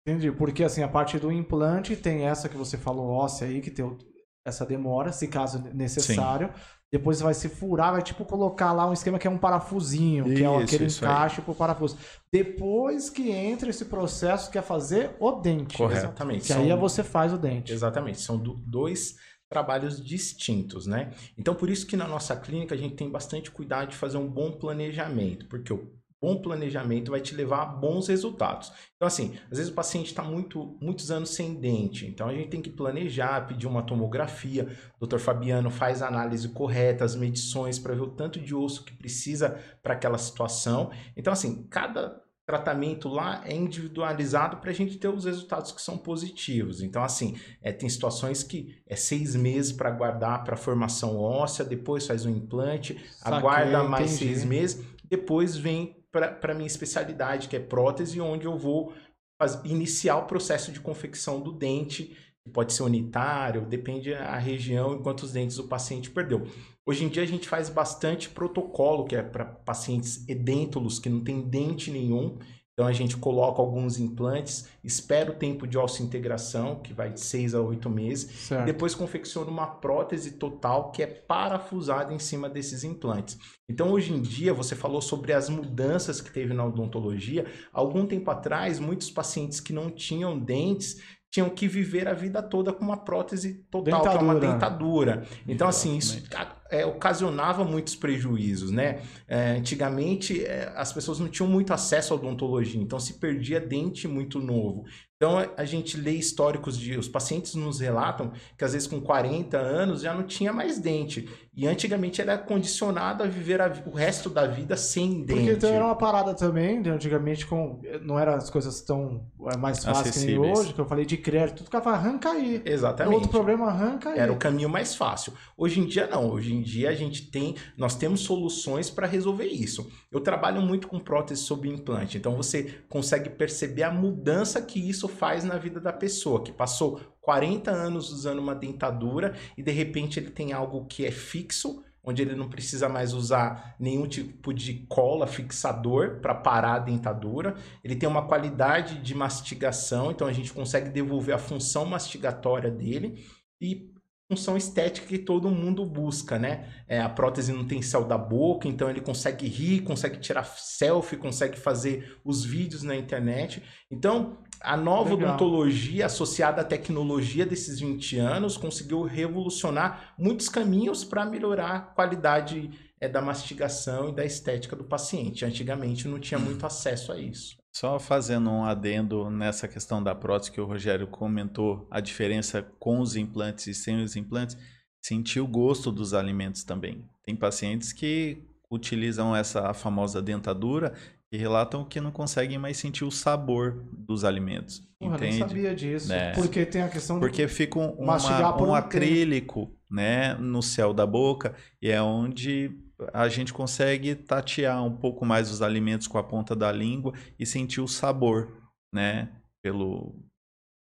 Entendi. Porque, assim, a parte do implante tem essa que você falou, óssea aí, que tem essa demora, se caso necessário. Depois vai se furar, vai tipo colocar lá um esquema que é um parafusinho, que é Isso, aquele isso encaixe pro parafuso. Depois que entra esse processo que é fazer o dente. Correto. Exatamente. Que São- aí é você faz o dente. Exatamente, são do- dois trabalhos distintos, né? Então, por isso que na nossa clínica a gente tem bastante cuidado de fazer um bom planejamento, porque o bom planejamento vai te levar a bons resultados. Então, assim, às vezes o paciente está muito, muitos anos sem dente, então a gente tem que planejar, pedir uma tomografia, o Dr. Fabiano faz a análise correta, as medições para ver o tanto de osso que precisa para aquela situação. Então, assim, cada tratamento lá é individualizado para a gente ter os resultados que são positivos. Então, assim, é, tem situações que é seis meses para guardar para formação óssea, depois faz um implante, Saquei, aguarda mais entendi. seis meses, depois vem para a minha especialidade, que é prótese, onde eu vou faz- iniciar o processo de confecção do dente, que pode ser unitário, depende a região e quantos dentes o paciente perdeu. Hoje em dia a gente faz bastante protocolo, que é para pacientes edêntulos que não tem dente nenhum. Então a gente coloca alguns implantes, espera o tempo de osso-integração, que vai de 6 a 8 meses, Certo. depois confecciona uma prótese total que é parafusada em cima desses implantes. Então, hoje em dia, você falou sobre as mudanças que teve na odontologia. Algum tempo atrás, muitos pacientes que não tinham dentes tinham que viver a vida toda com uma prótese total, que é uma Dentadura. dentadura. Então, assim, isso é, ocasionava muitos prejuízos, né? É, antigamente, é, as pessoas não tinham muito acesso à odontologia, então se perdia dente muito novo. Então, a gente lê históricos de... Os pacientes nos relatam que, às vezes, com 40 anos, já não tinha mais dente. E, antigamente, era condicionado a viver a o resto da vida sem dente. Porque então era uma parada também, de antigamente com, não eram as coisas tão é, mais fáceis que nem hoje, que eu falei de crédito, tudo fala, arranca aí. Exatamente. Outro problema, arranca aí. Era o caminho mais fácil. Hoje em dia não. Hoje em dia a gente tem, nós temos soluções para resolver isso. Eu trabalho muito com prótese sob implante, então você consegue perceber a mudança que isso faz na vida da pessoa que passou 40 anos usando uma dentadura e de repente ele tem algo que é fixo, onde ele não precisa mais usar nenhum tipo de cola fixador para parar a dentadura. Ele tem uma qualidade de mastigação, então a gente consegue devolver a função mastigatória dele e função estética que todo mundo busca, né? É, a prótese não tem céu da boca, então ele consegue rir, consegue tirar selfie, consegue fazer os vídeos na internet. Então, a nova Legal. odontologia associada à tecnologia desses 20 anos conseguiu revolucionar muitos caminhos para melhorar a qualidade é, da mastigação e da estética do paciente. Antigamente não tinha muito acesso a isso. Só fazendo um adendo nessa questão da prótese que o Rogério comentou, a diferença com os implantes e sem os implantes, sentir o gosto dos alimentos também. Tem pacientes que utilizam essa famosa dentadura e relatam que não conseguem mais sentir o sabor dos alimentos. Porra, nem entende? sabia disso. É. Porque tem a questão Porque fica um, uma- um um acrílico né, no céu da boca e é onde a gente consegue tatear um pouco mais os alimentos com a ponta da língua e sentir o sabor né, pelo,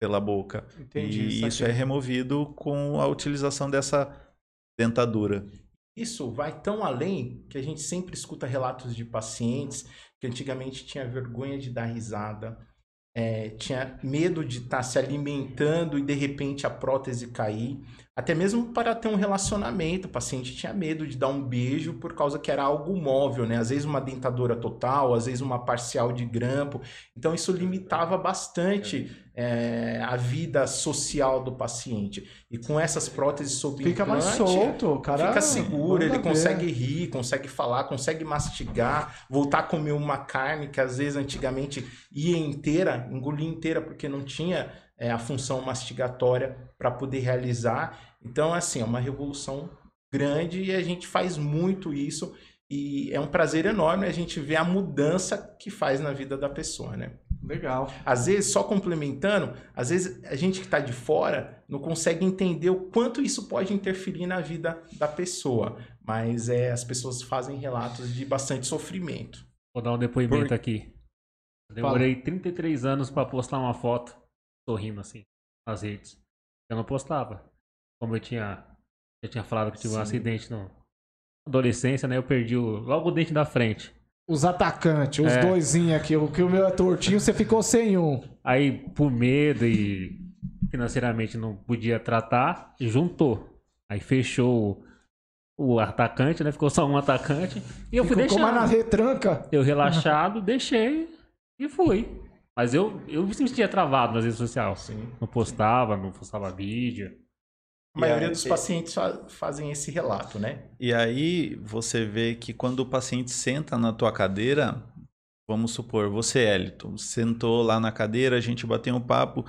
pela boca. Entendi, e saquei. isso é removido com a utilização dessa dentadura. Isso vai tão além que a gente sempre escuta relatos de pacientes que antigamente tinha vergonha de dar risada, é, tinha medo de estar se alimentando e de repente a prótese cair. Até mesmo para ter um relacionamento, o paciente tinha medo de dar um beijo por causa que era algo móvel, né? Às vezes uma dentadura total, às vezes uma parcial de grampo. Então isso limitava bastante é, a vida social do paciente. E com essas próteses sob Fica mais implante, solto, o cara. fica seguro, ele ver. consegue rir, consegue falar, consegue mastigar, voltar a comer uma carne que às vezes antigamente ia inteira, engolir inteira porque não tinha é, a função mastigatória para poder realizar. Então, assim, é uma revolução grande e a gente faz muito isso e é um prazer enorme a gente ver a mudança que faz na vida da pessoa, né? Legal. Às vezes, só complementando, às vezes a gente que está de fora não consegue entender o quanto isso pode interferir na vida da pessoa. Mas é, as pessoas fazem relatos de bastante sofrimento. Vou dar um depoimento Por- aqui. Demorei 33 anos pra postar uma foto sorrindo assim nas redes. Eu não postava. Como eu tinha eu tinha falado que tive um Sim. acidente no adolescência, né? Eu perdi o, logo o dente da frente. Os atacantes, os É. doisinhos aqui. O que o meu é tortinho, você ficou sem um. Aí, por medo e financeiramente não podia tratar, juntou. Aí fechou o, atacante, né? Ficou só um atacante. E eu fui Ficou mais na deixando. retranca. Eu relaxado, deixei e fui. Mas eu, eu me sentia travado nas redes sociais. Sim. Não postava, não postava vídeo. A maioria aí- dos pacientes fa- fazem esse relato, né? E aí você vê que quando o paciente senta na tua cadeira, vamos supor, você, Elton, sentou lá na cadeira, a gente bateu um papo,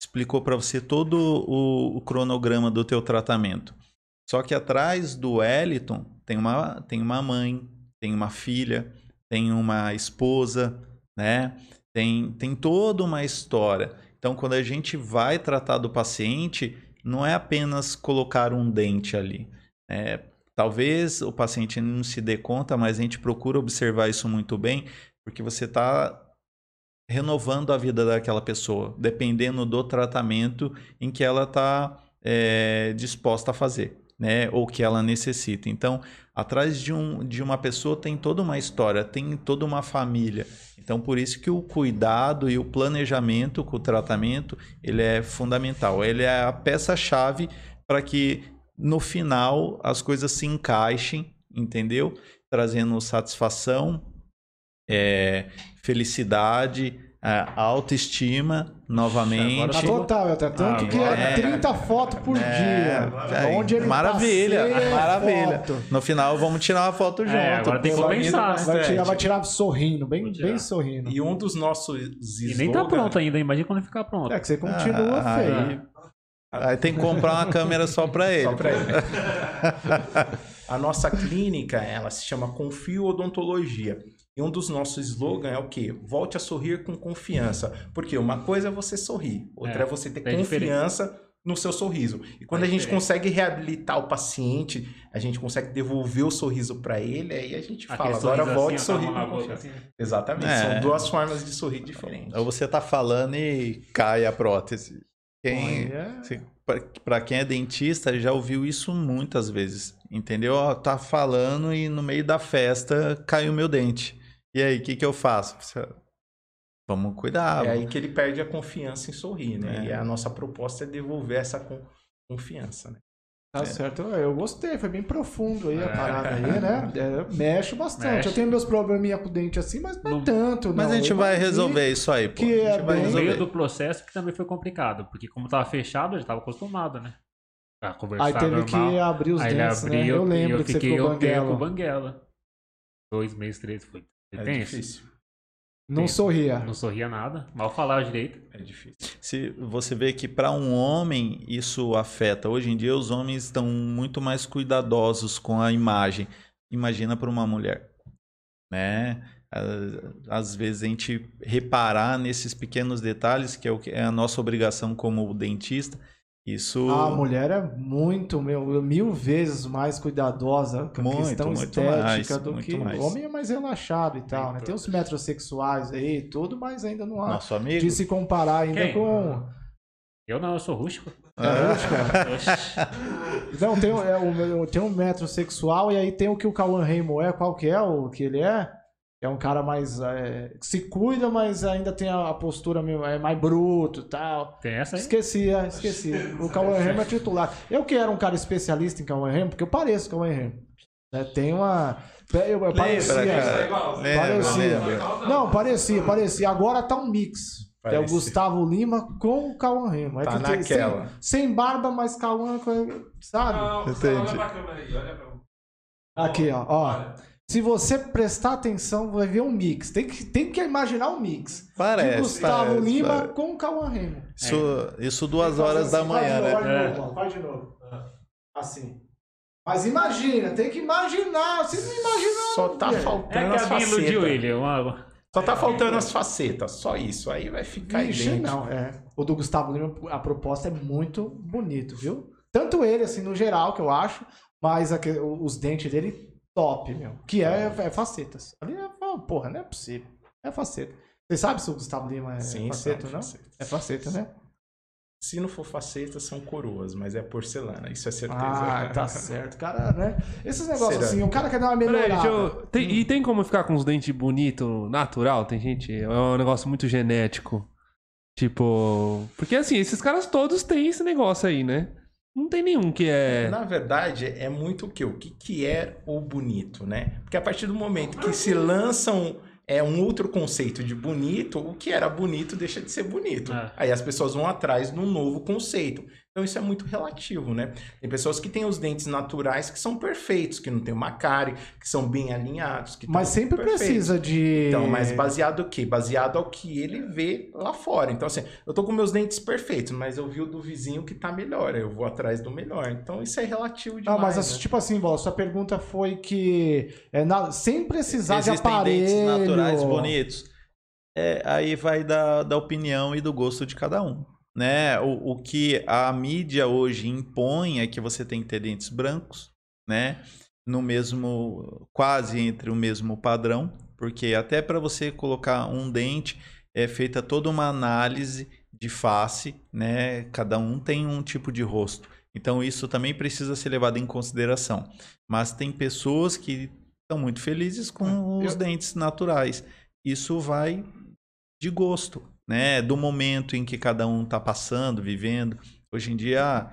explicou para você todo o, o cronograma do teu tratamento. Só que atrás do Eliton tem uma, tem uma mãe, tem uma filha, tem uma esposa, né? Tem, tem toda uma história. Então, quando a gente vai tratar do paciente, não é apenas colocar um dente ali. É, talvez o paciente não se dê conta, mas a gente procura observar isso muito bem, porque você está renovando a vida daquela pessoa, dependendo do tratamento em que ela está é, disposta a fazer, né? Ou que ela necessita. Então, atrás de, um, de uma pessoa tem toda uma história, tem toda uma família. Então, por isso que o cuidado e o planejamento com o tratamento, ele é fundamental. Ele é a peça-chave para que no final as coisas se encaixem, entendeu? Trazendo satisfação, é, felicidade, é, autoestima novamente. Tá total, até tanto que é 30 fotos por É, dia. é, Onde ele maravilha, é maravilha. foto. No final vamos tirar uma foto junto. É, agora tem que Vai compensar. tirar- Vai tirar, vai tirar sorrindo, bem, bem sorrindo. E um dos nossos E nem tá pronto ainda, imagina quando ficar pronto. É que você continua Ah, feio. aí, aí tem que comprar uma câmera só para ele. Só pra ele. A nossa clínica, ela se chama Confio Odontologia. E um dos nossos slogans é o quê? Volte a sorrir com confiança. Porque uma coisa é você sorrir, outra é, É, você ter é confiança no seu sorriso. E quando É a gente diferente. consegue reabilitar o paciente, a gente consegue devolver o sorriso para ele, aí a gente fala, Aquele agora volte a assim, ó, sorrir com confiança. assim. Exatamente, É. são duas formas de sorrir diferentes. Ou você tá falando e cai a prótese. Quem, para quem é dentista já ouviu isso muitas vezes, entendeu? Ó, tá falando e no meio da festa caiu meu dente. E aí, o que que eu faço? Você- Vamos cuidar. É aí que ele perde a confiança em sorrir, né? É. E a nossa proposta é devolver essa con- confiança, né? Tá certo. Eu gostei, foi bem profundo aí a É. parada aí, né? É, mexe bastante. Mexe. Eu tenho meus probleminha com o dente assim, mas não é Não- tanto, Mas não. a gente Eu vai resolver isso aí, pô. que a gente é vai bem- No resolver. meio do processo que também foi complicado, porque como tava fechado, eu já tava acostumado, né? A conversar Aí teve normal. que abrir os Aí dentes, né? abriu Eu e lembro eu que você fiquei ficou um tempo banguela. banguela. Dois meses, três, foi. É difícil. Não sorria. Não sorria nada, mal falava direito. É difícil. Se você vê que para um homem isso afeta. Hoje em dia os homens estão muito mais cuidadosos com a imagem. Imagina para uma mulher, né? Às vezes a gente reparar nesses pequenos detalhes que é que é a nossa obrigação como dentista. Isso A mulher é muito, meu, mil vezes mais cuidadosa com a Muito, questão muito estética mais, do que mais. o homem é mais relaxado e tal, né? Tem os metrosexuais aí e tudo, mas ainda não há nosso amigo. de se comparar ainda Quem? com... Eu não, eu sou rústico. Ah, Oxi. Não, tem, é, o, tem um metrosexual e aí tem o que o Cauã Raymond é, qual que é o que ele é? É um cara mais... é, que se cuida, mas ainda tem a, a postura meio, é mais bruto e tal. Tem essa aí? Esqueci, é, esqueci. O Cauã Raymond é titular. Eu que era um cara especialista em Cauã Raymond, porque eu pareço Cauã Raymond. Né, tem uma... Eu, eu Lembra, parecia, cara? Parecia. lembra. Não, parecia, parecia. Agora tá um mix. É o. Gustavo Lima com o Cauã Raymond. É Tá que tem- naquela. Sem, sem barba, mas Cauã, com- sabe? Não, Entendi. Gustavo, olha pra câmera aí, olha pra... Aqui, ó. ó. Olha. Se você prestar atenção, vai ver um mix. Tem que, tem que imaginar um mix. de Parece. Gustavo parece, Lima parece. com o Cauã Raymond. Isso, isso duas horas da Faz manhã, de né? Faz de novo, ó, faz de novo. Assim. Mas imagina, tem que imaginar. Vocês não imaginam. Só tá velho. É faltando que as iludiu facetas. ele. Uma... Só tá faltando as facetas, só isso. Aí vai ficar Vixe, idêntico. não, é. O do Gustavo Lima, a proposta é muito bonito, viu? Tanto ele, assim, no geral, que eu acho, mas aque- os dentes dele, top, meu. Que é, é facetas. Ali é, porra, não é possível. É faceta. Você sabe se o Gustavo Lima é Sim, faceta ou não? facetas. É faceta, né? Se não for facetas, são coroas, mas é porcelana, isso é certeza. Ah, tá certo. Cara, né? Esses negócios Será? assim, o cara quer dar uma melhorada. eu- tem- E tem como ficar com os dentes bonitos, natural? Tem gente. É um negócio muito genético. Tipo. Porque assim, esses caras todos têm esse negócio aí, né? Não tem nenhum que é. Na verdade, é muito o que? O que, que é o bonito, né? Porque a partir do momento que se lançam é um outro conceito de bonito, o que era bonito deixa de ser bonito. É. Aí as pessoas vão atrás de um novo conceito. Então isso é muito relativo, né? Tem pessoas que têm os dentes naturais que são perfeitos, que não tem uma cárie, que são bem alinhados, que Mas sempre perfeitos. precisa de. Então, mas baseado o quê? Baseado ao que ele vê lá fora. Então, assim, eu tô com meus dentes perfeitos, mas eu vi o do vizinho que tá melhor. Eu vou atrás do melhor. Então, isso é relativo Não, demais. mas assim, né? tipo assim, Bola, sua pergunta foi que é, na- sem precisar de Existem aparelho. dentes naturais bonitos. é, aí vai da, da opinião e do gosto de cada um. Né? O, o que a mídia hoje impõe é que você tem que ter dentes brancos, né? No mesmo, quase entre o mesmo padrão, porque até para você colocar um dente é feita toda uma análise de face, né? Cada um tem um tipo de rosto. Então isso também precisa ser levado em consideração. Mas tem pessoas que estão muito felizes com os Eu- dentes naturais. Isso vai de gosto, né? Do momento em que cada um está passando, vivendo. Hoje em dia,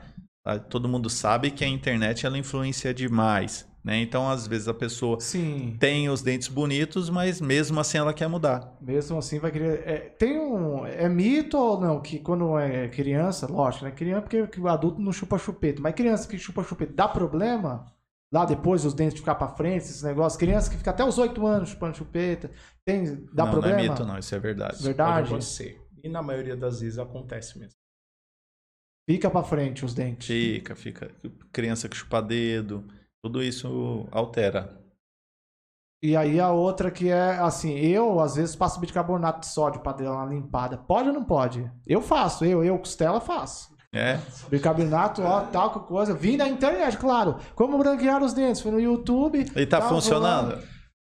todo mundo sabe que a internet ela influencia demais, né? Então, às vezes a pessoa Sim. tem os dentes bonitos, mas mesmo assim ela quer mudar. Mesmo assim vai querer. é, tem um. É mito ou não? Que quando é criança, lógico, né? Criança porque que o adulto não chupa chupeta. Mas criança que chupa chupeta dá problema? Lá depois os dentes ficar pra frente, esses negócios. Criança que fica até os 8 anos chupando chupeta. Tem, dá não, problema? não é mito, não, isso é verdade. Verdade. Pode acontecer. E na maioria das vezes acontece mesmo. Fica pra frente os dentes. Fica, fica. Criança que chupa dedo, tudo isso altera. E aí a outra que é assim, eu às vezes passo bicarbonato de sódio pra dar uma limpada. Pode ou não pode? Eu faço, eu, eu, costela faço. É, Bicarbonato, ó, tal que coisa. Vim da internet, claro. Como branquear os dentes? Fui no YouTube. e tá tal, funcionando? lá.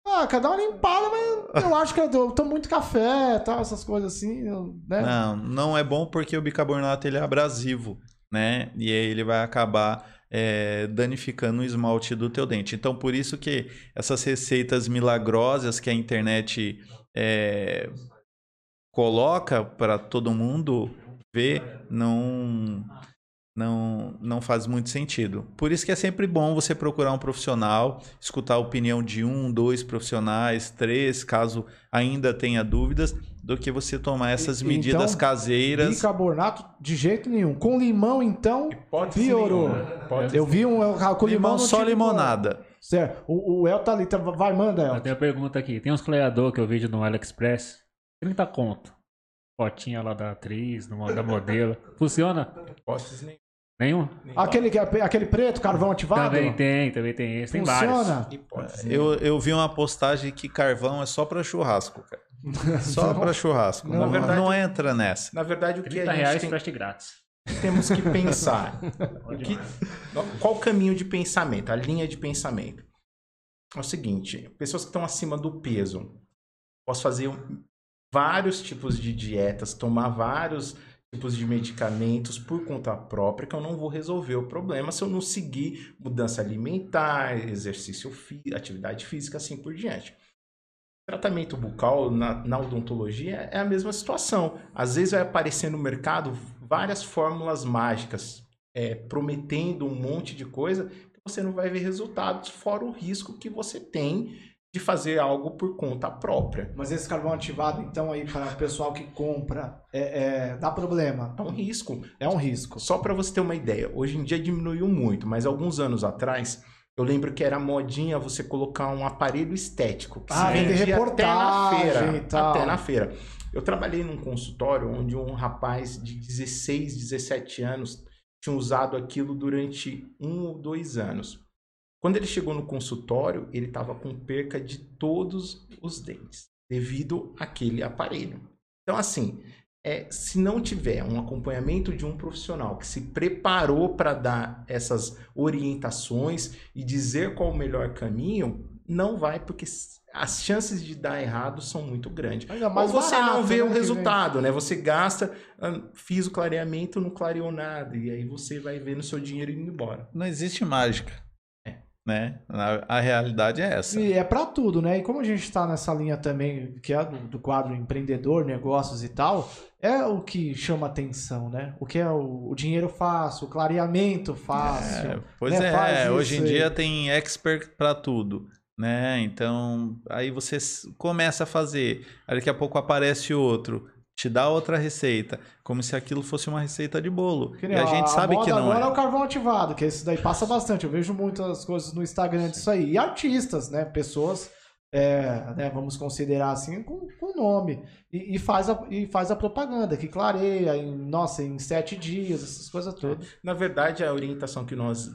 Ah, dar uma limpada, mas eu acho que eu dou- tomo muito café, tal, essas coisas assim, eu- né? Não, não é bom porque o bicarbonato ele é abrasivo, né? E aí ele vai acabar é, danificando o esmalte do teu dente. Então, por isso que essas receitas milagrosas que a internet é, coloca para todo mundo ver, não, não, não faz muito sentido. Por isso que é sempre bom você procurar um profissional, escutar a opinião de um, dois profissionais, três, caso ainda tenha dúvidas, do que você tomar essas E- medidas então, caseiras. Bicarbonato de jeito nenhum. Com limão, então, Hipótese piorou. nenhuma. Hipótese Eu vi um eu- com limão. Limão só limonada. Certo. O, o El tá ali, tá- vai, manda, Eu El. tenho uma pergunta aqui. Tem uns clareador que eu vejo no AliExpress. 30 conto. Fotinha lá da atriz, da modelo. Funciona? Hipótese nenhuma. Nenhum? Aquele, que é- aquele preto, carvão ativado? Também tem, também tem esse. Tem vários. Funciona? Hipótese nenhuma. Eu, eu vi uma postagem que carvão é só para churrasco, cara. Só para churrasco. Não, verdade- não entra nessa. Na verdade, o que 30 a gente reais tem, frete grátis. temos que pensar? Que- qual o caminho de pensamento? A linha de pensamento. É o seguinte: pessoas que estão acima do peso. Posso fazer um- vários tipos de dietas, tomar vários tipos de medicamentos por conta própria, que eu não vou resolver o problema se eu não seguir mudança alimentar, exercício atividade física, assim por diante. Tratamento bucal na, na odontologia é a mesma situação. Às vezes vai aparecer no mercado várias fórmulas mágicas, é, prometendo um monte de coisa que você não vai ver resultados, fora o risco que você tem de fazer algo por conta própria. Mas esse carvão ativado, então, aí, para o pessoal que compra, é, é- dá problema. É um risco. É um risco. Só para você ter uma ideia, hoje em dia diminuiu muito, mas alguns anos atrás, eu lembro que era modinha você colocar um aparelho estético. Que Ah, vender vendia até na reportagem feira. Até na feira. Eu trabalhei num consultório onde um rapaz de 16, 17 anos tinha usado aquilo durante um ou dois anos. Quando ele chegou no consultório, ele estava com perca de todos os dentes, devido àquele aparelho. Então, assim, é, se não tiver um acompanhamento de um profissional que se preparou para dar essas orientações e dizer qual o melhor caminho, não vai, porque as chances de dar errado são muito grandes. Ainda mais Ou você não barato, vê né, o resultado, né? Você gasta, ah, fiz o clareamento, não clareou nada, e aí você vai vendo seu dinheiro indo embora. Não existe mágica. Né? A, a realidade é essa. E é pra tudo, né? E como a gente tá nessa linha também, que é do, do quadro empreendedor, negócios e tal, é o que chama atenção, né? O que é o, o dinheiro fácil, o clareamento fácil. É, pois né? Faz é, isso hoje em aí. dia tem expert para tudo, né? Então, aí você começa a fazer, aí daqui a pouco aparece outro, te dá outra receita, como se aquilo fosse uma receita de bolo. Que E a gente sabe moda que não agora é. é. o carvão ativado, que esse daí passa bastante. Eu vejo muitas coisas no Instagram disso aí. E artistas, né? Pessoas, é, né, vamos considerar assim, com, com nome. E, e faz a, e faz a propaganda, que clareia, em, nossa, em sete dias, essas coisas todas. Na verdade, a orientação que nós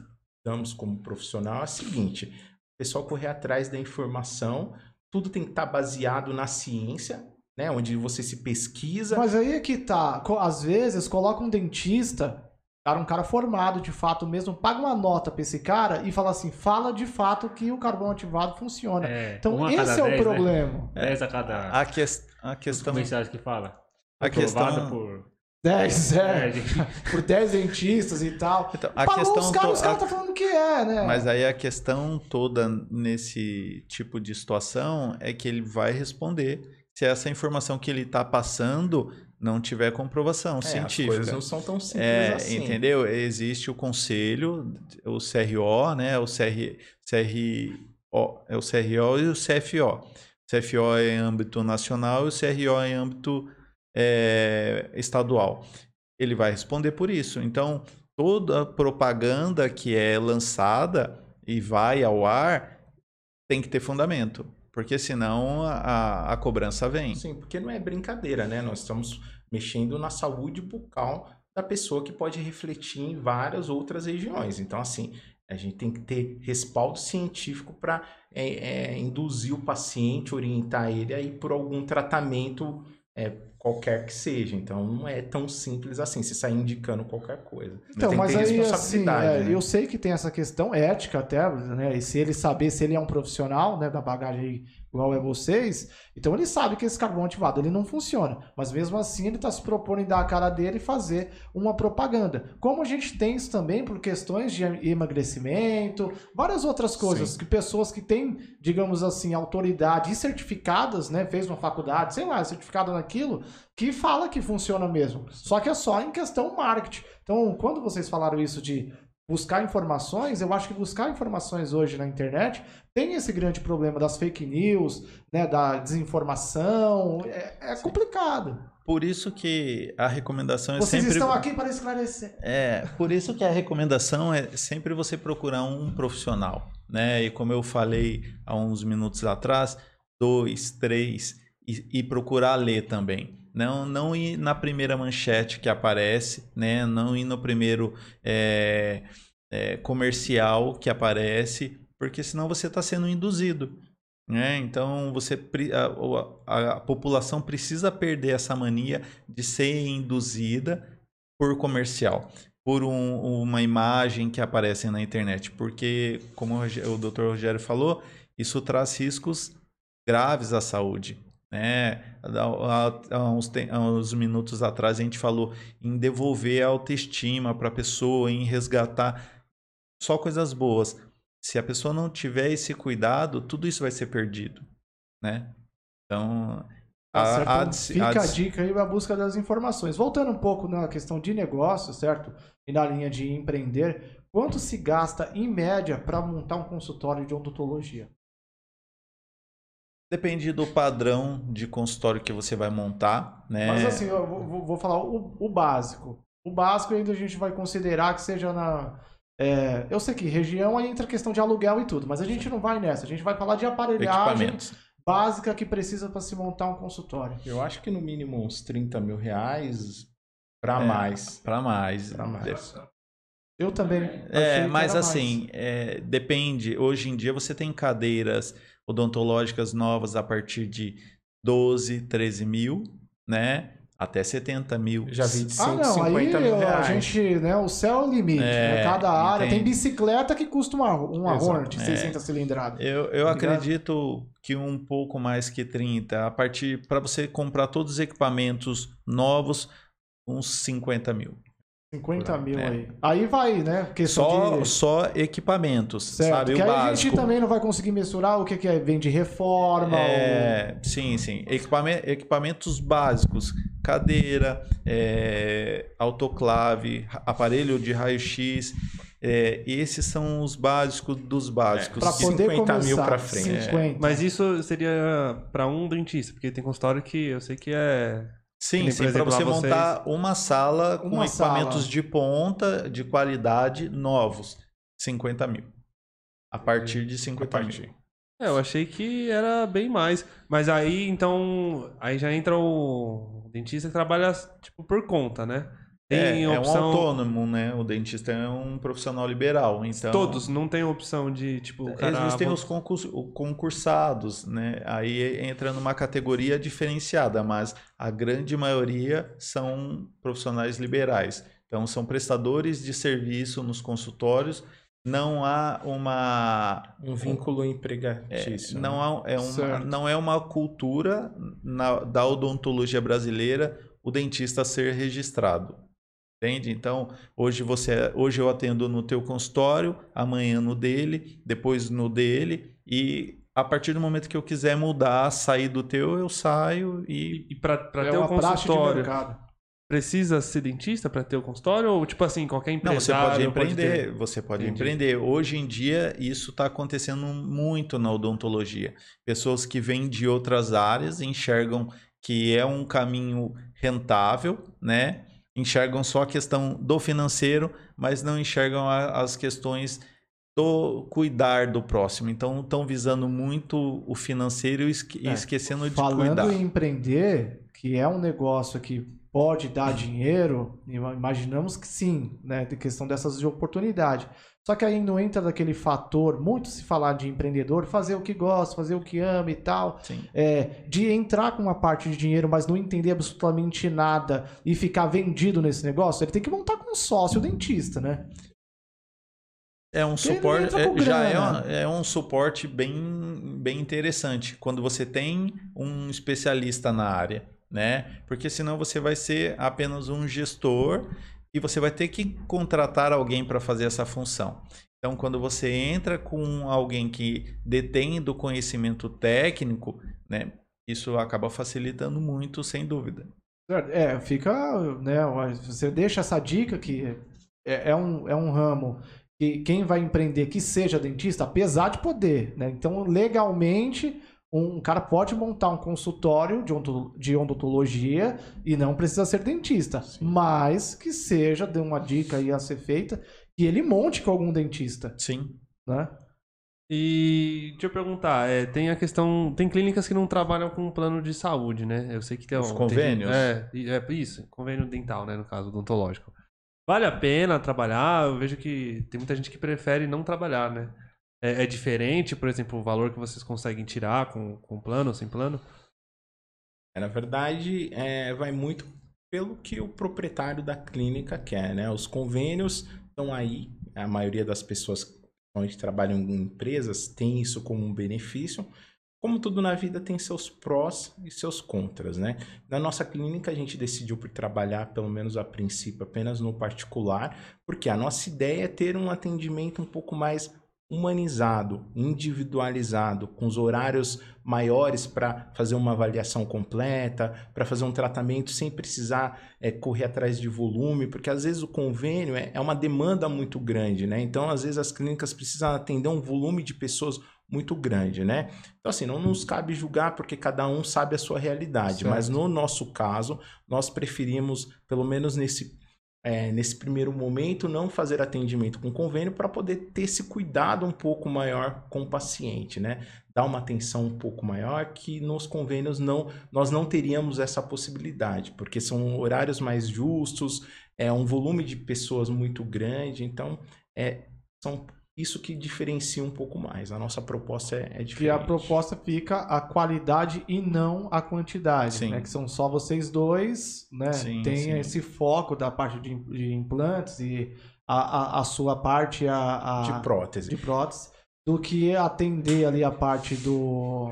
damos como profissional é a seguinte: o pessoal correr atrás da informação, tudo tem que estar baseado na ciência, né? Onde você se pesquisa. Mas aí é que tá. Às vezes coloca um dentista, cara, um cara formado de fato mesmo, paga uma nota pra esse cara e fala assim, fala de fato que o carvão ativado funciona. É, Então esse é o 10, né? problema. 10 a cada A, ques- a questão. comerciais que fala. A questão. por 10, é, É, por 10 dentistas e tal. Então, a Pagou questão os caras, to- os caras a- tá falando que é, né? Mas aí a questão toda nesse tipo de situação é que ele vai responder se essa informação que ele está passando não tiver comprovação É, as científica. coisas não são tão simples É, assim. entendeu? Existe o conselho, o CRO, né? O CR, CRO, é o CRO e o CFO. O CFO é em âmbito nacional e o CRO é em âmbito é, estadual. Ele vai responder por isso. Então, toda propaganda que é lançada e vai ao ar tem que ter fundamento, porque senão a, a cobrança vem. Sim, porque não é brincadeira, né? Nós estamos mexendo na saúde bucal da pessoa que pode refletir em várias outras regiões. Então, assim, a gente tem que ter respaldo científico para induzir o paciente, orientar ele a ir por algum tratamento é, qualquer que seja. Então, não é tão simples assim, você sair indicando qualquer coisa. Então, tem que mas ter aí, assim, responsabilidade, é, né? eu sei que tem essa questão ética até, né? E se ele saber se ele é um profissional, né, da bagagem igual é vocês, então ele sabe que esse carvão ativado ele não funciona. Mas mesmo assim ele está se propondo em dar a cara dele e fazer uma propaganda. Como a gente tem isso também por questões de emagrecimento, várias outras coisas Sim. que pessoas que têm, digamos assim, autoridade e certificadas, né, fez uma faculdade, sei lá, certificado naquilo, que fala que funciona mesmo. Só que é só em questão marketing. Então, quando vocês falaram isso de buscar informações, eu acho que buscar informações hoje na internet tem esse grande problema das fake news, né, da desinformação, é, é complicado. Por isso que a recomendação é Vocês sempre estão aqui para esclarecer. É, por isso que a recomendação é sempre você procurar um profissional, né? E como eu falei há uns minutos atrás, dois, três, e, e procurar ler também. Não, não ir na primeira manchete que aparece, né? Não ir no primeiro é, é, comercial que aparece, porque senão você está sendo induzido. Né? Então você a, a- a população precisa perder essa mania de ser induzida por comercial, por um- uma imagem que aparece na internet, porque como o Dr. Rogério falou, isso traz riscos graves à saúde. Né? Há, uns, há uns minutos atrás a gente falou em devolver a autoestima para a pessoa, em resgatar só coisas boas. Se a pessoa não tiver esse cuidado, tudo isso vai ser perdido, né? Então, Tá Então, de se- Fica a se- dica aí a busca das informações. Voltando um pouco na questão de negócio, certo? E na linha de empreender, quanto se gasta em média para montar um consultório de odontologia? Depende do padrão de consultório que você vai montar, né? Mas assim, eu vou, vou- falar o, o básico. O básico ainda a gente vai considerar que seja na. é, eu sei que região aí entra a questão de aluguel e tudo, mas a gente não vai nessa. A gente vai falar de aparelhagem básica que precisa para se montar um consultório. Eu acho que no mínimo uns 30 mil reais para É, mais. Para mais. Pra mais. Eu também. É, achei que mas era assim, é, depende. Hoje em dia você tem cadeiras odontológicas novas a partir de 12, 13 mil, né? Até 70 mil. Já vi de Ah, não, aí 150 mil a reais. gente, né, o céu é o limite, É, né? Cada área entende. tem bicicleta que custa uma, uma Exato. Hornet, É. 600 cilindradas. Eu, eu Tá ligado? acredito que um pouco mais que 30, a partir para você comprar todos os equipamentos novos, uns 50 mil. 50 mil É. aí. Aí vai, né? Questão Só, de... só equipamentos, Certo, sabe? que o aí a básico. gente também não vai conseguir mensurar o que, que é, vem de reforma. É, sim, sim. Equipame- equipamentos básicos, cadeira, é, autoclave, aparelho de raio-x. é, esses são os básicos dos básicos. Para de Que- poder 50 mil começar. pra frente. 50. Mas isso seria pra um dentista, porque tem consultório que eu sei que é. Sim, nem, sim, para você vocês- montar uma sala com Uma equipamentos sala. de ponta, de qualidade, novos. 50 mil. A partir de 50 mil. É, eu achei que era bem mais. Mas aí, então. Aí já entra o dentista que trabalha, tipo, por conta, né? É, Tem é um opção. autônomo, né? O dentista é um profissional liberal. Então, Todos, não tem opção de, tipo, o cara. Existem os concurs- o- concursados, né? Aí entra numa categoria diferenciada, mas a grande maioria são profissionais liberais. Então, são prestadores de serviço nos consultórios. Não há uma Um vínculo empregatício. não, há, é uma, Certo. não é uma cultura na- da odontologia brasileira o dentista ser registrado. Entende? Então, hoje você hoje eu atendo no teu consultório, amanhã no dele, depois no dele e a partir do momento que eu quiser mudar, sair do teu, eu saio e E pra, pra é ter o uma praxe de consultório, mercado. precisa ser dentista pra ter o consultório? Ou, tipo assim, qualquer Não, você empresário pode ter? empreender, você pode Entendi. empreender. Hoje em dia, isso está acontecendo muito na odontologia. Pessoas que vêm de outras áreas enxergam que é um caminho rentável, né? Enxergam só a questão do financeiro, mas não enxergam a- as questões do cuidar do próximo. Então, estão visando muito o financeiro e esque- É, esquecendo de Falando cuidar. em empreender, que é um negócio que pode dar dinheiro, ima- imaginamos que sim, né? De questão dessas de oportunidade. Só que aí não entra daquele fator, muito se falar de empreendedor, fazer o que gosta, fazer o que ama e tal. É, de entrar com uma parte de dinheiro, mas não entender absolutamente nada e ficar vendido nesse negócio, ele tem que montar com um sócio dentista, né? É um Porque suporte, é, já é, é um suporte bem, bem interessante quando você tem um especialista na área, né? Porque senão você vai ser apenas um gestor e você vai ter que contratar alguém para fazer essa função. Então, quando você entra com alguém que detém do conhecimento técnico, né? Isso acaba facilitando muito, sem dúvida. É, fica, né, você deixa essa dica que é, é um, é um ramo que quem vai empreender que seja dentista, apesar de poder, né? Então, legalmente, um cara pode montar um consultório de, onto- de odontologia e não precisa ser dentista, mas que seja, dê uma dica aí a ser feita, que ele monte com algum dentista, Sim. né? E deixa eu perguntar, é, tem a questão. Tem clínicas que não trabalham com plano de saúde, né? Eu sei que tem Os tem convênios? gente- é, é, isso, convênio dental, né? No caso, odontológico. Vale a pena trabalhar? Eu vejo que tem muita gente que prefere não trabalhar, né? É, é diferente, por exemplo, o valor que vocês conseguem tirar com, com plano ou sem plano? É, Na verdade, é, vai muito pelo que o proprietário da clínica quer, né? Os convênios estão aí, a maioria das pessoas que trabalham em empresas tem isso como um benefício. Como tudo na vida tem seus prós e seus contras, né? Na nossa clínica a gente decidiu por trabalhar, pelo menos a princípio, apenas no particular, porque a nossa ideia é ter um atendimento um pouco mais humanizado, individualizado, com os horários maiores para fazer uma avaliação completa, para fazer um tratamento sem precisar é, correr atrás de volume, porque às vezes o convênio é, é uma demanda muito grande, né? Então, às vezes as clínicas precisam atender um volume de pessoas muito grande, né? Então, assim, não nos cabe julgar porque cada um sabe a sua realidade, Certo. mas no nosso caso, nós preferimos, pelo menos nesse é, nesse primeiro momento, não fazer atendimento com convênio para poder ter esse cuidado um pouco maior com o paciente, né? Dar uma atenção um pouco maior que nos convênios não, nós não teríamos essa possibilidade, porque são horários mais justos, é um volume de pessoas muito grande, então é são isso que diferencia um pouco mais. A nossa proposta é, é Que diferente. a proposta fica a qualidade e não a quantidade, Sim. né? Que são só vocês dois, né? Sim, Tem sim. esse foco da parte de, de implantes e a, a, a sua parte a, a- de prótese. de prótese, do que atender ali a parte do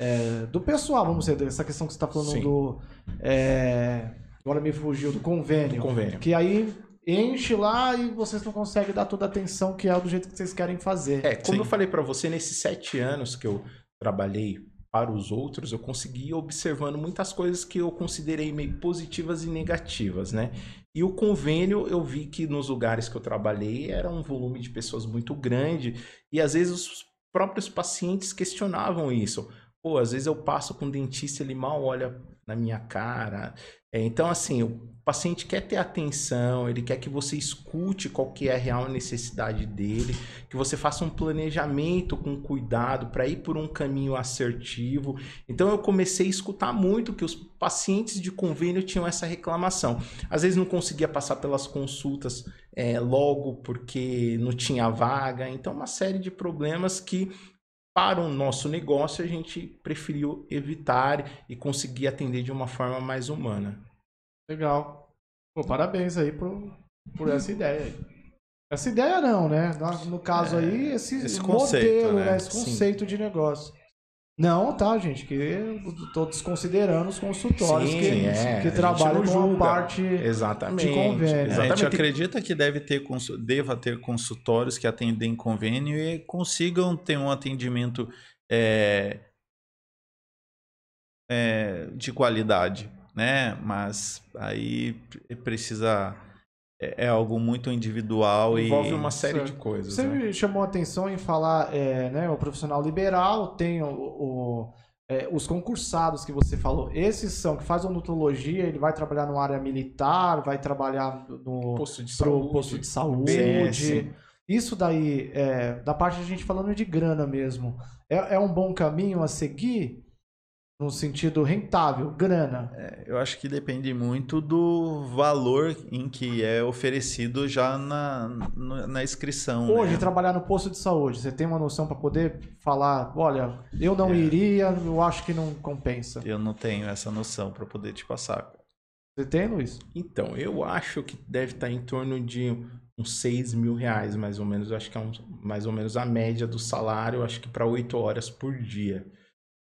é, do pessoal, vamos dizer, dessa questão que você está falando Sim. do é, agora me fugiu do convênio, Do convênio. que aí enche lá e vocês não conseguem dar toda a atenção que é do jeito que vocês querem fazer. É, como Sim. eu falei pra você, nesses sete anos que eu trabalhei para os outros, eu consegui ir observando muitas coisas que eu considerei meio positivas e negativas, né? E o convênio, eu vi que nos lugares que eu trabalhei era um volume de pessoas muito grande e às vezes os próprios pacientes questionavam isso. Pô, às vezes eu passo com um dentista, ele mal olha na minha cara. É, então, assim, o paciente quer ter atenção, ele quer que você escute qual que é a real necessidade dele, que você faça um planejamento com cuidado para ir por um caminho assertivo. Então, eu comecei a escutar muito que os pacientes de convênio tinham essa reclamação. Às vezes não conseguia passar pelas consultas é, logo porque não tinha vaga. Então, uma série de problemas que para o nosso negócio, a gente preferiu evitar e conseguir atender de uma forma mais humana. Legal. Pô, parabéns aí por, por essa ideia aí. Essa ideia não, né? No, caso É, aí, esse, esse conceito, modelo, né? né? Esse Sim. conceito de negócio. Não, tá, gente, que eu tô desconsiderando os consultórios Sim, que, é, que trabalham com a parte Exatamente. de convênio. A gente Exatamente. acredita que deve ter, deva ter consultórios que atendem convênio e consigam ter um atendimento é, é, de qualidade, né? Mas aí pre- precisa é, é algo muito individual Envolve e uma série Certo. de coisas. Você né? me chamou a atenção em falar, é, né, o profissional liberal, tem o, o- é, os concursados que você falou. Esses são, que faz odontologia, ele vai trabalhar numa área militar, vai trabalhar no Posto de pro saúde. posto de saúde. BS. Isso daí, é, da parte de a gente falando de grana mesmo, é, é um bom caminho a seguir? No sentido rentável, grana. eu acho que depende muito do valor em que é oferecido já na, na inscrição. Hoje, né? trabalhar no posto de saúde, você tem uma noção para poder falar, olha, eu É. não iria, eu acho que não compensa. Eu não tenho essa noção para poder te passar. Você tem, Luiz? Então, eu acho que deve estar em torno de uns 6 mil reais, mais ou menos. Eu acho que é um- mais ou menos a média do salário, acho que para 8 horas por dia.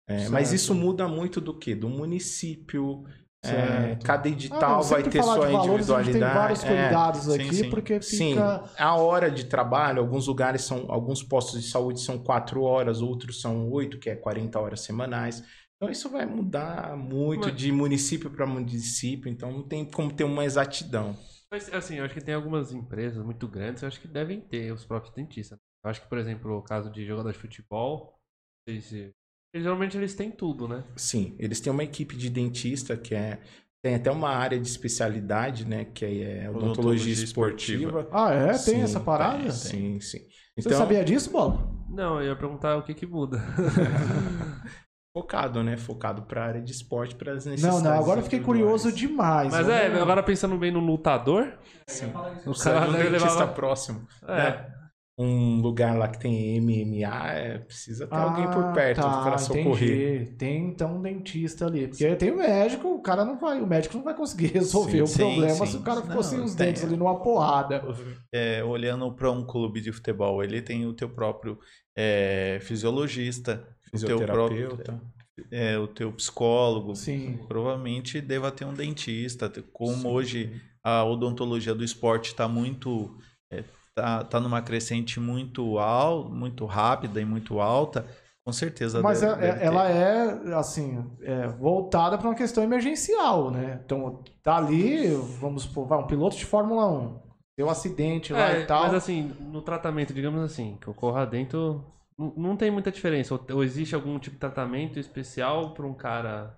É, mas isso muda muito do que? Do município. é, cada Ah, edital não, vai ter falar sua de valores, a gente tem vários individualidade. É, cuidados sim, aqui, sim. porque Sim, fica... a hora de trabalho, alguns lugares são, alguns postos de saúde são 4 horas, outros são 8, que é 40 horas semanais. Então isso vai mudar muito Mas- de município para município, então não tem como ter uma exatidão. Mas, assim, eu acho que tem algumas empresas muito grandes, eu acho que devem ter os próprios dentistas. Eu acho que, por exemplo, o caso de jogador de futebol, não sei se- geralmente eles têm tudo, né? Sim, eles têm uma equipe de dentista que é tem até uma área de especialidade, né, que é odontologia Odontologia esportiva. Ah, é? Tem Sim, essa parada? tem. Sim, sim. Você Então, sabia disso, Bola? Não, eu ia perguntar o que que muda. focado, né, focado para a área de esporte, para as Não, necessidades. não, agora eu fiquei curioso demais. Mas Vamos- é, agora pensando bem no lutador, Sim. o cara de deve dentista levar... próximo. É, né? Um lugar lá que tem MMA, é, precisa ter alguém por perto tá, para socorrer. Entendi. Tem então um dentista ali. Porque tem o médico, o cara não vai. O médico não vai conseguir resolver o sim, problema sim. se o cara ficou Não, sem os tem. dentes ali numa porrada. É, olhando para um clube de futebol, ele tem o teu próprio é, fisiologista, o teu próprio, Fisioterapeuta. é, o teu psicólogo. Sim. Provavelmente deva ter um dentista. Como hoje a odontologia do esporte está muito é, tá, tá numa crescente muito al, muito rápida e muito alta, com certeza Mas deve, é- deve ter. ela é, assim, é, voltada para uma questão emergencial, né? Então, tá ali, vamos supor, vai, um piloto de Fórmula 1, deu um acidente lá É, e tal. mas assim, no tratamento, digamos assim, que ocorra dentro, não, não tem muita diferença. Ou, ou existe algum tipo de tratamento especial para um cara,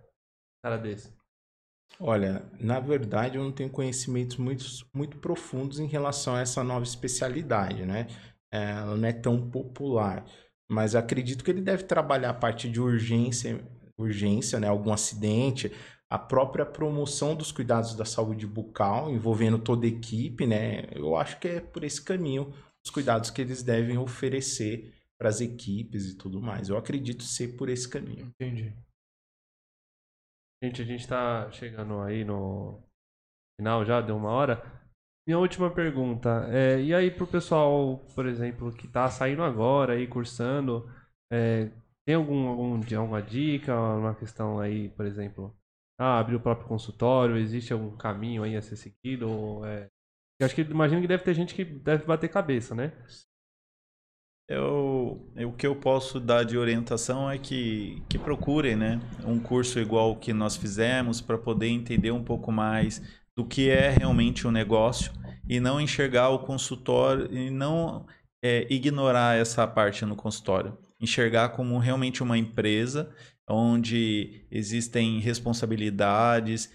cara desse? Olha, na verdade eu não tenho conhecimentos muito, muito profundos em relação a essa nova especialidade, né? É, Ela não é tão popular, mas acredito que ele deve trabalhar a parte de urgência, urgência, né? Algum acidente, a própria promoção dos cuidados da saúde bucal, envolvendo toda a equipe, né? Eu acho que é por esse caminho os cuidados que eles devem oferecer para as equipes e tudo mais. Eu acredito ser por esse caminho. Entendi. Gente, a gente tá chegando aí no final já, deu uma hora. Minha última pergunta, é, e aí pro pessoal, por exemplo, que tá saindo agora aí, cursando, é, tem algum, algum, alguma dica, uma questão aí, por exemplo, ah, abrir o próprio consultório, existe algum caminho aí a ser seguido? Ou, é... Eu acho que imagino que deve ter gente que deve bater cabeça, né? Eu, o que eu posso dar de orientação é que, que procurem né, um curso igual o que nós fizemos para poder entender um pouco mais do que é realmente o negócio e não enxergar o consultório e não é, ignorar essa parte no consultório. Enxergar como realmente uma empresa onde existem responsabilidades.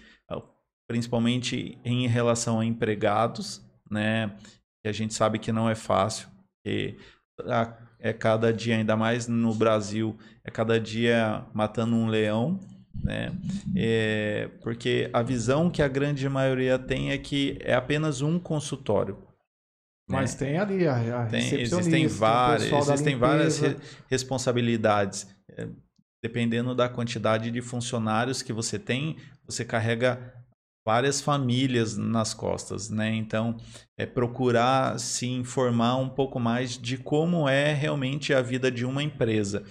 principalmente em relação a empregados, né? Que a gente sabe que não é fácil, a- é cada dia, ainda mais no Brasil, é cada dia matando um leão, né? É, porque a visão que a grande maioria tem é que é apenas um consultório. né? Mas tem ali a, a Tem- existem várias, existem várias re- responsabilidades. É, dependendo da quantidade de funcionários que você tem, você carrega várias famílias nas costas, né? Então, é procurar se informar um pouco mais de como é realmente a vida de uma empresa,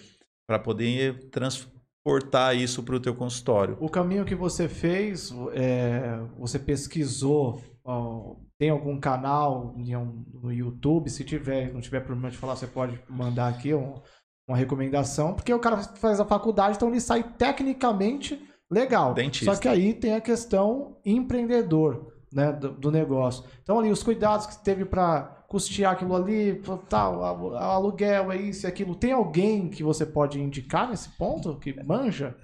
para poder transportar isso para o teu consultório. O caminho que você fez, é, você pesquisou, ó, tem algum canal no YouTube? Se tiver, não tiver problema de falar, você pode mandar aqui um- uma recomendação, porque o cara faz a faculdade, então ele sai tecnicamente legal. Dentista. Só que aí tem a questão empreendedor, né, do, do negócio. Então ali os cuidados que teve para custear aquilo ali, tal, aluguel, é isso e aquilo. Tem alguém que você pode indicar nesse ponto que manja?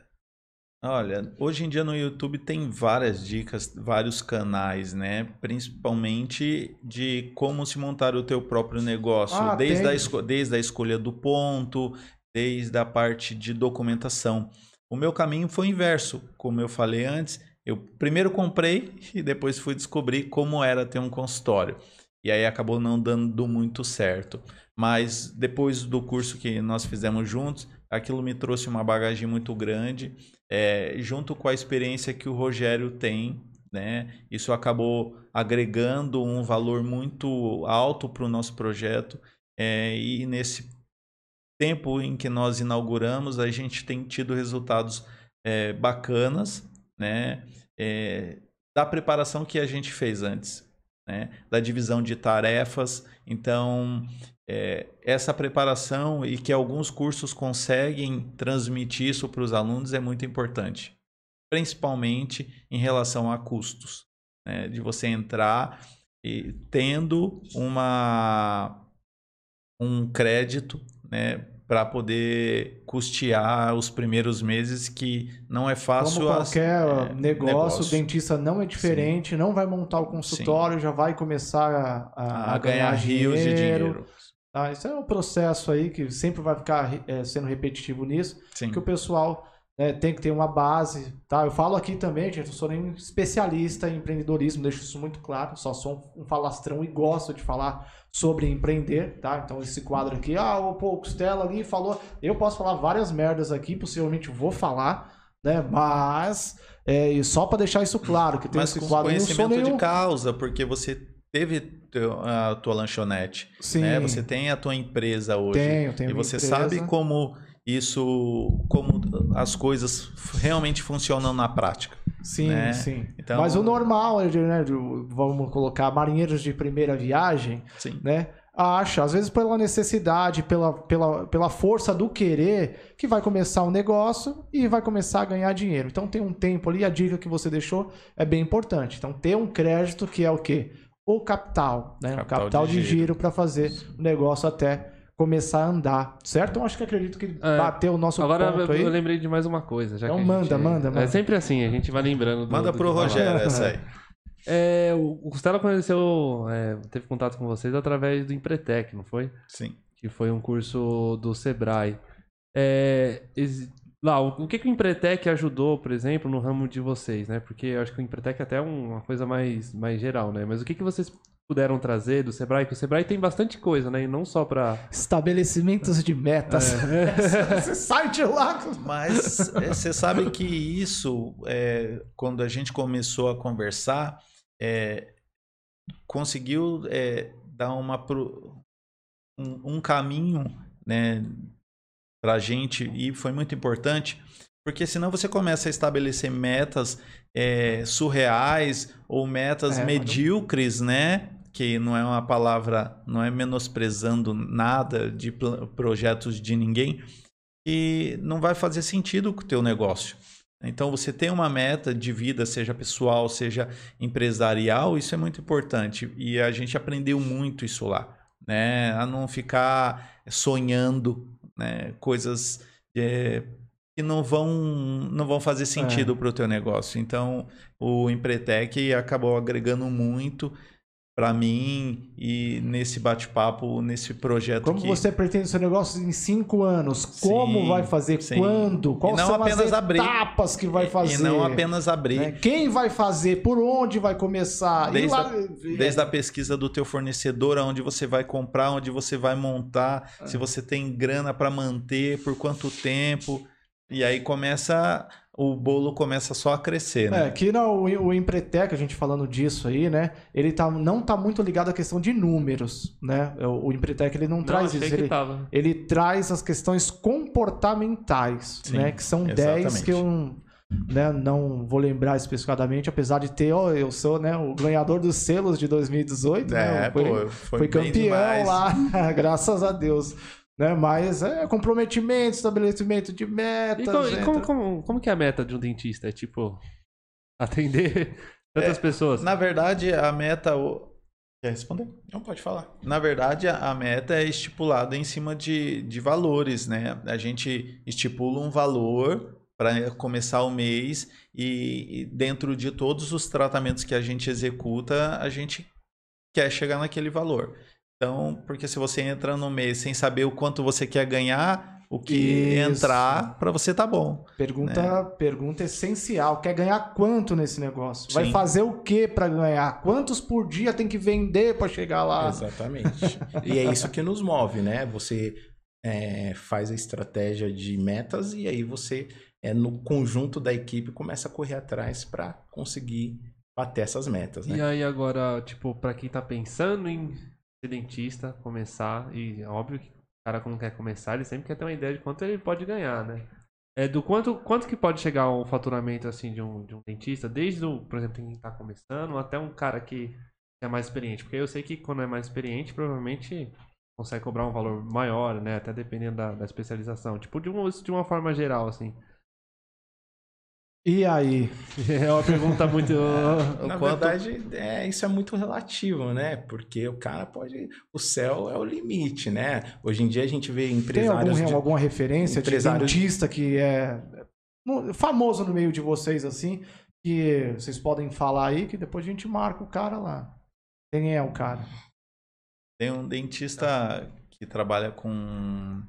Olha, hoje em dia no YouTube tem várias dicas, vários canais, né? Principalmente de como se montar o teu próprio negócio, Ah, desde, tem. a desde a escolha do ponto, desde a parte de documentação. O meu caminho foi inverso, como eu falei antes. Eu primeiro comprei e depois fui descobrir como era ter um consultório. E aí acabou não dando muito certo. Mas depois do curso que nós fizemos juntos, aquilo me trouxe uma bagagem muito grande é, junto com a experiência que o Rogério tem, né? Isso acabou agregando um valor muito alto para o nosso projeto. é, e nesse tempo em que nós inauguramos, a gente tem tido resultados é, bacanas, né? É, da preparação que a gente fez antes, né? Da divisão de tarefas. Então, é, essa preparação e que alguns cursos conseguem transmitir isso para os alunos é muito importante, principalmente em relação a custos, né? de você entrar e tendo uma um crédito, né, para poder custear os primeiros meses que não é fácil. Como as- qualquer é, negócio, o dentista não é diferente, não vai montar o consultório, já vai começar a, a- a, ganhar rios de dinheiro. tá? Isso é um processo aí que sempre vai ficar eh, sendo repetitivo nisso, Sim. que o pessoal né, tem que ter uma base, tá? Eu falo aqui também, gente, eu não sou nem especialista em empreendedorismo, deixo isso muito claro, só sou um falastrão e gosto de falar sobre empreender, tá? Então esse quadro aqui, ah, o pô, o Costela ali falou, eu posso falar várias merdas aqui, possivelmente vou falar, né? Mas é, e só para deixar isso claro, que tem Mas esse com quadro, conhecimento nenhum... de causa, porque você teve a tua lanchonete, Sim, né? Você tem a tua empresa hoje. tenho, tenho e você empresa. sabe como isso, como as coisas realmente funcionam na prática. Sim, né? sim. Então- Mas o normal, né, de- vamos colocar marinheiros de primeira viagem, Sim. né? Acha, às vezes pela necessidade, pela, pela, pela força do querer, que vai começar um negócio e vai começar a ganhar dinheiro. Então tem um tempo ali, a dica que você deixou é bem importante. Então ter um crédito que é o quê? O capital, né? o Capital capital de de giro. giro para fazer o negócio até começar a andar, certo? Então acho que acredito que É. bateu o nosso Agora ponto eu, aí. eu lembrei de mais uma coisa. Já Então que manda, gente- manda, manda. É sempre assim, a gente vai lembrando. do- Manda do pro que falar. Rogério essa aí. É, o Costela conheceu, é, teve contato com vocês através do Empretec, não foi? Sim. Que foi um curso do Sebrae. É, lá, o, o que, que o Empretec ajudou, por exemplo, no ramo de vocês, né? Porque eu acho que o Empretec é até uma coisa mais, mais geral, né? Mas o que, que vocês puderam trazer do Sebrae? Que o Sebrae tem bastante coisa, né? E não só pra... Estabelecimentos de metas. Você sai de lá. Mas é, você sabe que isso, é, quando a gente começou a conversar, é, conseguiu é, dar uma pro- um, um caminho né, para a gente e foi muito importante, porque senão você começa a estabelecer metas é, surreais ou metas É, medíocres, né? Que não é uma palavra, não é menosprezando nada de projetos de ninguém, e não vai fazer sentido com o teu negócio. Então, você tem uma meta de vida, seja pessoal, seja empresarial, isso é muito importante. E a gente aprendeu muito isso lá, né? A não ficar sonhando né? coisas é, que não vão, não vão fazer sentido para o teu negócio. Então, o Empretec acabou agregando muito para mim e nesse bate-papo, nesse projeto Como que... você pretende seu negócio em cinco anos? Como Sim, vai fazer? sim. Quando? Quais são apenas as abrir. etapas que vai fazer? E não apenas abrir. né? Quem vai fazer? Por onde vai começar? Desde lá- Desde a pesquisa do teu fornecedor, aonde você vai comprar, onde você vai montar, se você tem grana para manter, por quanto tempo. E aí começa, o bolo começa só a crescer, É, né? que não, o, o Empretec, a gente falando disso aí, né? Ele tá, não tá muito ligado à questão de números, né? O, o Empretec, ele não, Não, traz isso. Ele, ele traz as questões comportamentais, Sim, né? Que são exatamente. 10 que eu não, né, não vou lembrar especificadamente, apesar de ter, ó, eu sou né, o ganhador dos selos de 2018, né? É, Foi- pô, foi, campeão demais. lá, graças a Deus. Né? Mas é comprometimento, estabelecimento de metas. E como, e como, como- como que é a meta de um dentista? É tipo, atender tantas pessoas? Na verdade, a meta. o- Quer responder? Não pode falar. Na verdade, a a meta é estipulada em cima de, de valores, né? A gente estipula um valor para começar o mês e, e dentro de todos os tratamentos que a gente executa, a gente quer chegar naquele valor. Então, porque se você entra no mês sem saber o quanto você quer ganhar, o que Isso. entrar para você tá bom. Pergunta, pergunta essencial. Quer ganhar quanto nesse negócio? Vai Sim. fazer o que para ganhar? Quantos por dia tem que vender para chegar lá? Exatamente. e é isso que nos move, né? Você é, faz a estratégia de metas e aí você, é, no conjunto da equipe, começa a correr atrás para conseguir bater essas metas, né? E aí agora, tipo, pra quem tá pensando em ser dentista, começar, e é óbvio que o cara quando quer começar, ele sempre quer ter uma ideia de quanto ele pode ganhar, né? É do quanto, quanto que pode chegar o faturamento assim de um, de um dentista, desde o, por exemplo, quem tá começando, até um cara que é mais experiente. Porque eu sei que quando é mais experiente, provavelmente consegue cobrar um valor maior, né? Até dependendo da, da especialização. Tipo, de uma, de uma forma geral, assim. E aí? É uma pergunta muito. Na Quanto- verdade, é, isso é muito relativo, né? Porque o cara pode. O céu é o limite, né? Hoje em dia a gente vê Tem empresários. algum, de- alguma referência empresários- de dentista que é famoso no meio de vocês, assim, que vocês podem falar aí, que depois a gente marca o cara lá. Quem é o cara? Tem um dentista que trabalha com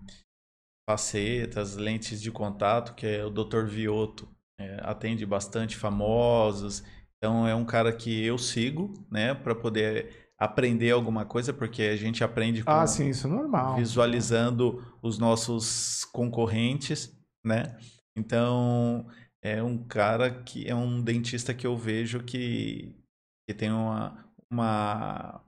facetas, lentes de contato, que é o Dr. Vioto. É, atende bastante famosos. Então é um cara que eu sigo, né, para poder aprender alguma coisa, porque a gente aprende com Ah, sim, isso é normal. visualizando os nossos concorrentes, né? Então, é um cara que é um dentista que eu vejo que, que tem uma, uma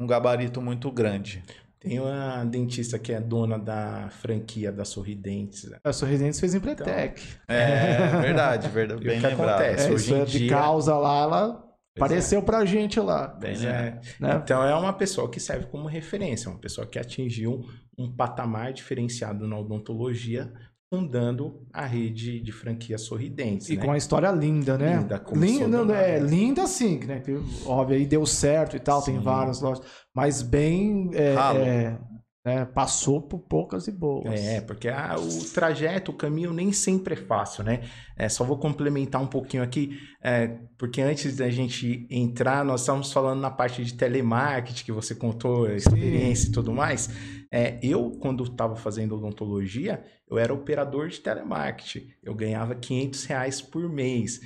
um gabarito muito grande. Tem uma dentista que é dona da franquia da Sorridentes. né? A Sorridentes fez Empretec. É verdade, verdade, E o bem que lembrado. acontece? É, hoje em é de dia- causa lá, ela Pois é. apareceu pra gente lá. Bem é. Né? Então é uma pessoa que serve como referência, uma pessoa que atingiu um patamar diferenciado na odontologia, fundando a rede de franquia Sorridentes. E né? com uma história linda, né? Linda, como linda, é, linda sim, né? Óbvio, aí deu certo e tal, tem Sim. várias lojas. Mas bem. é, Ralo. é, é, passou por poucas e boas. É, porque a- o trajeto, o caminho nem sempre é fácil, né? É, só vou complementar um pouquinho aqui, é, porque antes da gente entrar, nós estávamos falando na parte de telemarketing, que você contou a experiência e tudo mais. É, eu, quando estava fazendo odontologia, eu era operador de telemarketing. Eu ganhava 500 reais por mês.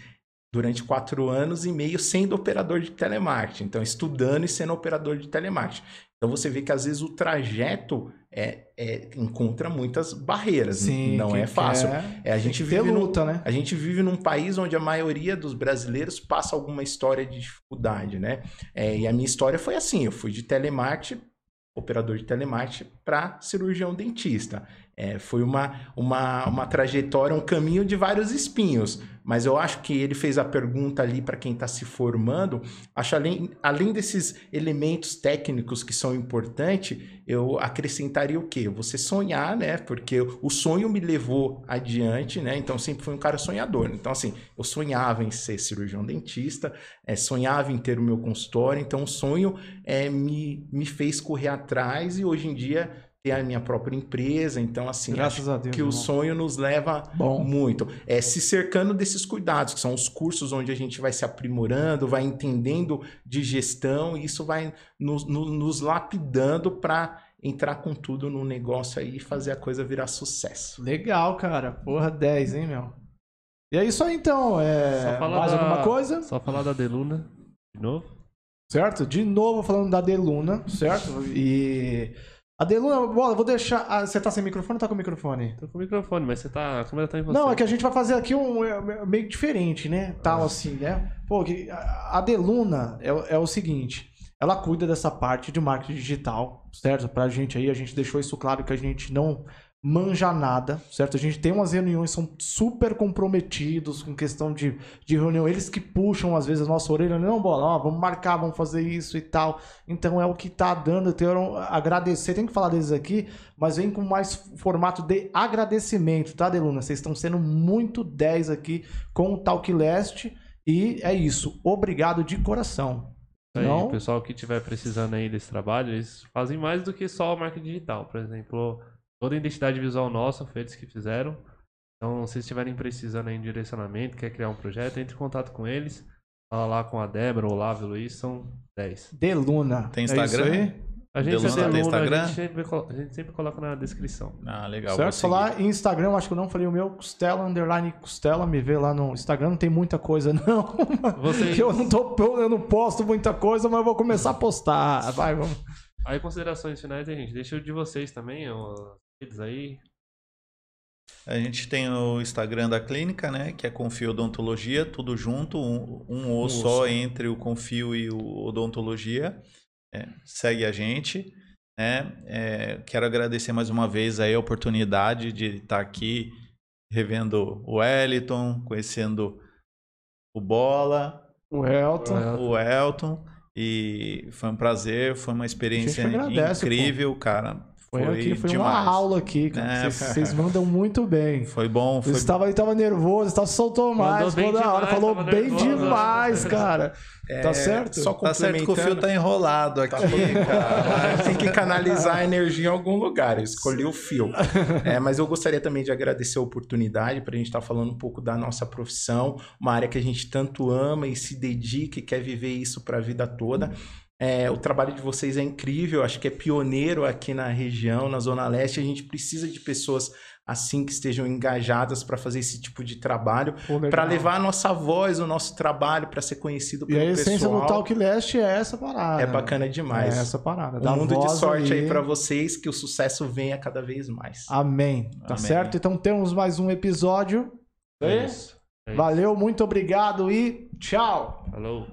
Durante quatro anos e meio sendo operador de telemarketing. Então, estudando e sendo operador de telemarketing. Então, você vê que às vezes o trajeto é, é- encontra muitas barreiras. Sim, não é fácil. quer É, a gente vive num- luta, né? a gente vive num país onde a maioria dos brasileiros passa alguma história de dificuldade, né? É, e a minha história foi assim: eu fui de telemarketing, operador de telemarketing, para cirurgião dentista. É, foi uma, uma, uma trajetória, um caminho de vários espinhos. Mas eu acho que ele fez a pergunta ali para quem está se formando. Acho além, além desses elementos técnicos que são importantes, eu acrescentaria o quê? Você sonhar, né? Porque o sonho me levou adiante, né? Então sempre fui um cara sonhador. Então, assim, eu sonhava em ser cirurgião dentista, é, sonhava em ter o meu consultório. Então, o sonho é, me, me fez correr atrás e hoje em dia ter a minha própria empresa. Então, assim, Graças acho a Deus, que o irmão. sonho nos leva Bom. muito. É se cercando desses cuidados, que são os cursos onde a gente vai se aprimorando, vai entendendo de gestão, e isso vai nos, no- nos lapidando para entrar com tudo no negócio aí e fazer a coisa virar sucesso. Legal, cara. Porra, 10, hein, meu? E é isso aí, então. É... Só falar Mais da- alguma coisa? Só falar da Deluna de novo. Certo? De novo falando da Deluna, certo? E. A Deluna, bola, vou deixar. ah, você tá sem microfone ou tá com microfone? Tô com o microfone, mas você tá. A câmera tá em você. Não, é que a gente vai fazer aqui um é, meio diferente, né? Tal assim, né? Pô, a a Deluna é, o- é o seguinte: ela cuida dessa parte de marketing digital, certo? Pra gente aí, a gente deixou isso claro que a gente não manja nada, certo? A gente tem umas reuniões, são super comprometidos com questão de, de reunião. Eles que puxam, às vezes, a nossa orelha, não, bola, ó, vamos marcar, vamos fazer isso e tal. Então é o que tá dando. Eu quero agradecer, tem que falar deles aqui, mas vem com mais formato de agradecimento, tá, Deluna? Vocês estão sendo muito 10 aqui com o Talk Leste. E é isso. Obrigado de coração. Aí, Não? o pessoal que estiver precisando aí desse trabalho, eles fazem mais do que só marketing digital. Por exemplo, toda a identidade visual nossa foi eles que fizeram. Então, se estiverem precisando aí de direcionamento, quer criar um projeto, entre em contato com eles. Fala lá com a Débora, o Olavo e o Luiz, são 10. Deluna. Tem É Instagram? aí? A gente, Deluna é tem Deluna, Instagram? A, gente sempre, a gente sempre coloca na descrição. Ah, legal. certo? Falar em Instagram, acho que eu não falei o meu, Costela, underline Costela, me vê lá no Instagram, não tem muita coisa não. Vocês- Eu não tô, eu não posto muita coisa, mas eu vou começar a postar. Vai, vamos. Aí, considerações finais, aí, gente. Deixa o de vocês também, ó, redes aí. A gente tem o Instagram da clínica, né? Que é Confio Odontologia, tudo junto, um, um O só entre o Confio e o Odontologia. É, segue a gente. Né? É, quero agradecer mais uma vez aí a oportunidade de estar aqui revendo o Wellington, conhecendo o Bola, O Elton. o Elton. E foi um prazer, foi uma experiência agradece, incrível, cara. Foi, Foi, aqui, foi demais. uma aula aqui, cara. É, Vocês vocês mandam muito bem. Foi bom, Você foi estava, ele estava nervoso, estava soltou mais bem toda hora, falou tava bem nervoso. demais, cara. tá certo? É, Só Tá certo que o fio tá enrolado aqui, cara. Tem que canalizar a energia em algum lugar. Eu escolhi o fio. É, mas eu gostaria também de agradecer a oportunidade para a gente estar falando um pouco da nossa profissão, uma área que a gente tanto ama e se dedica e quer viver isso para a vida toda. É, o trabalho de vocês é incrível, acho que é pioneiro aqui na região, na Zona Leste. A gente precisa de pessoas assim que estejam engajadas para fazer esse tipo de trabalho, para levar a nossa voz, o nosso trabalho para ser conhecido E pelo a essência pessoal. do Talk Leste é essa parada. É bacana demais. É essa parada. Um Dá mundo de sorte aí ali. pra vocês, que o sucesso venha cada vez mais. Amém. Tá Amém. certo? Então temos mais um episódio. É isso. É isso. Valeu, muito obrigado e tchau. Falou.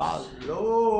Falou!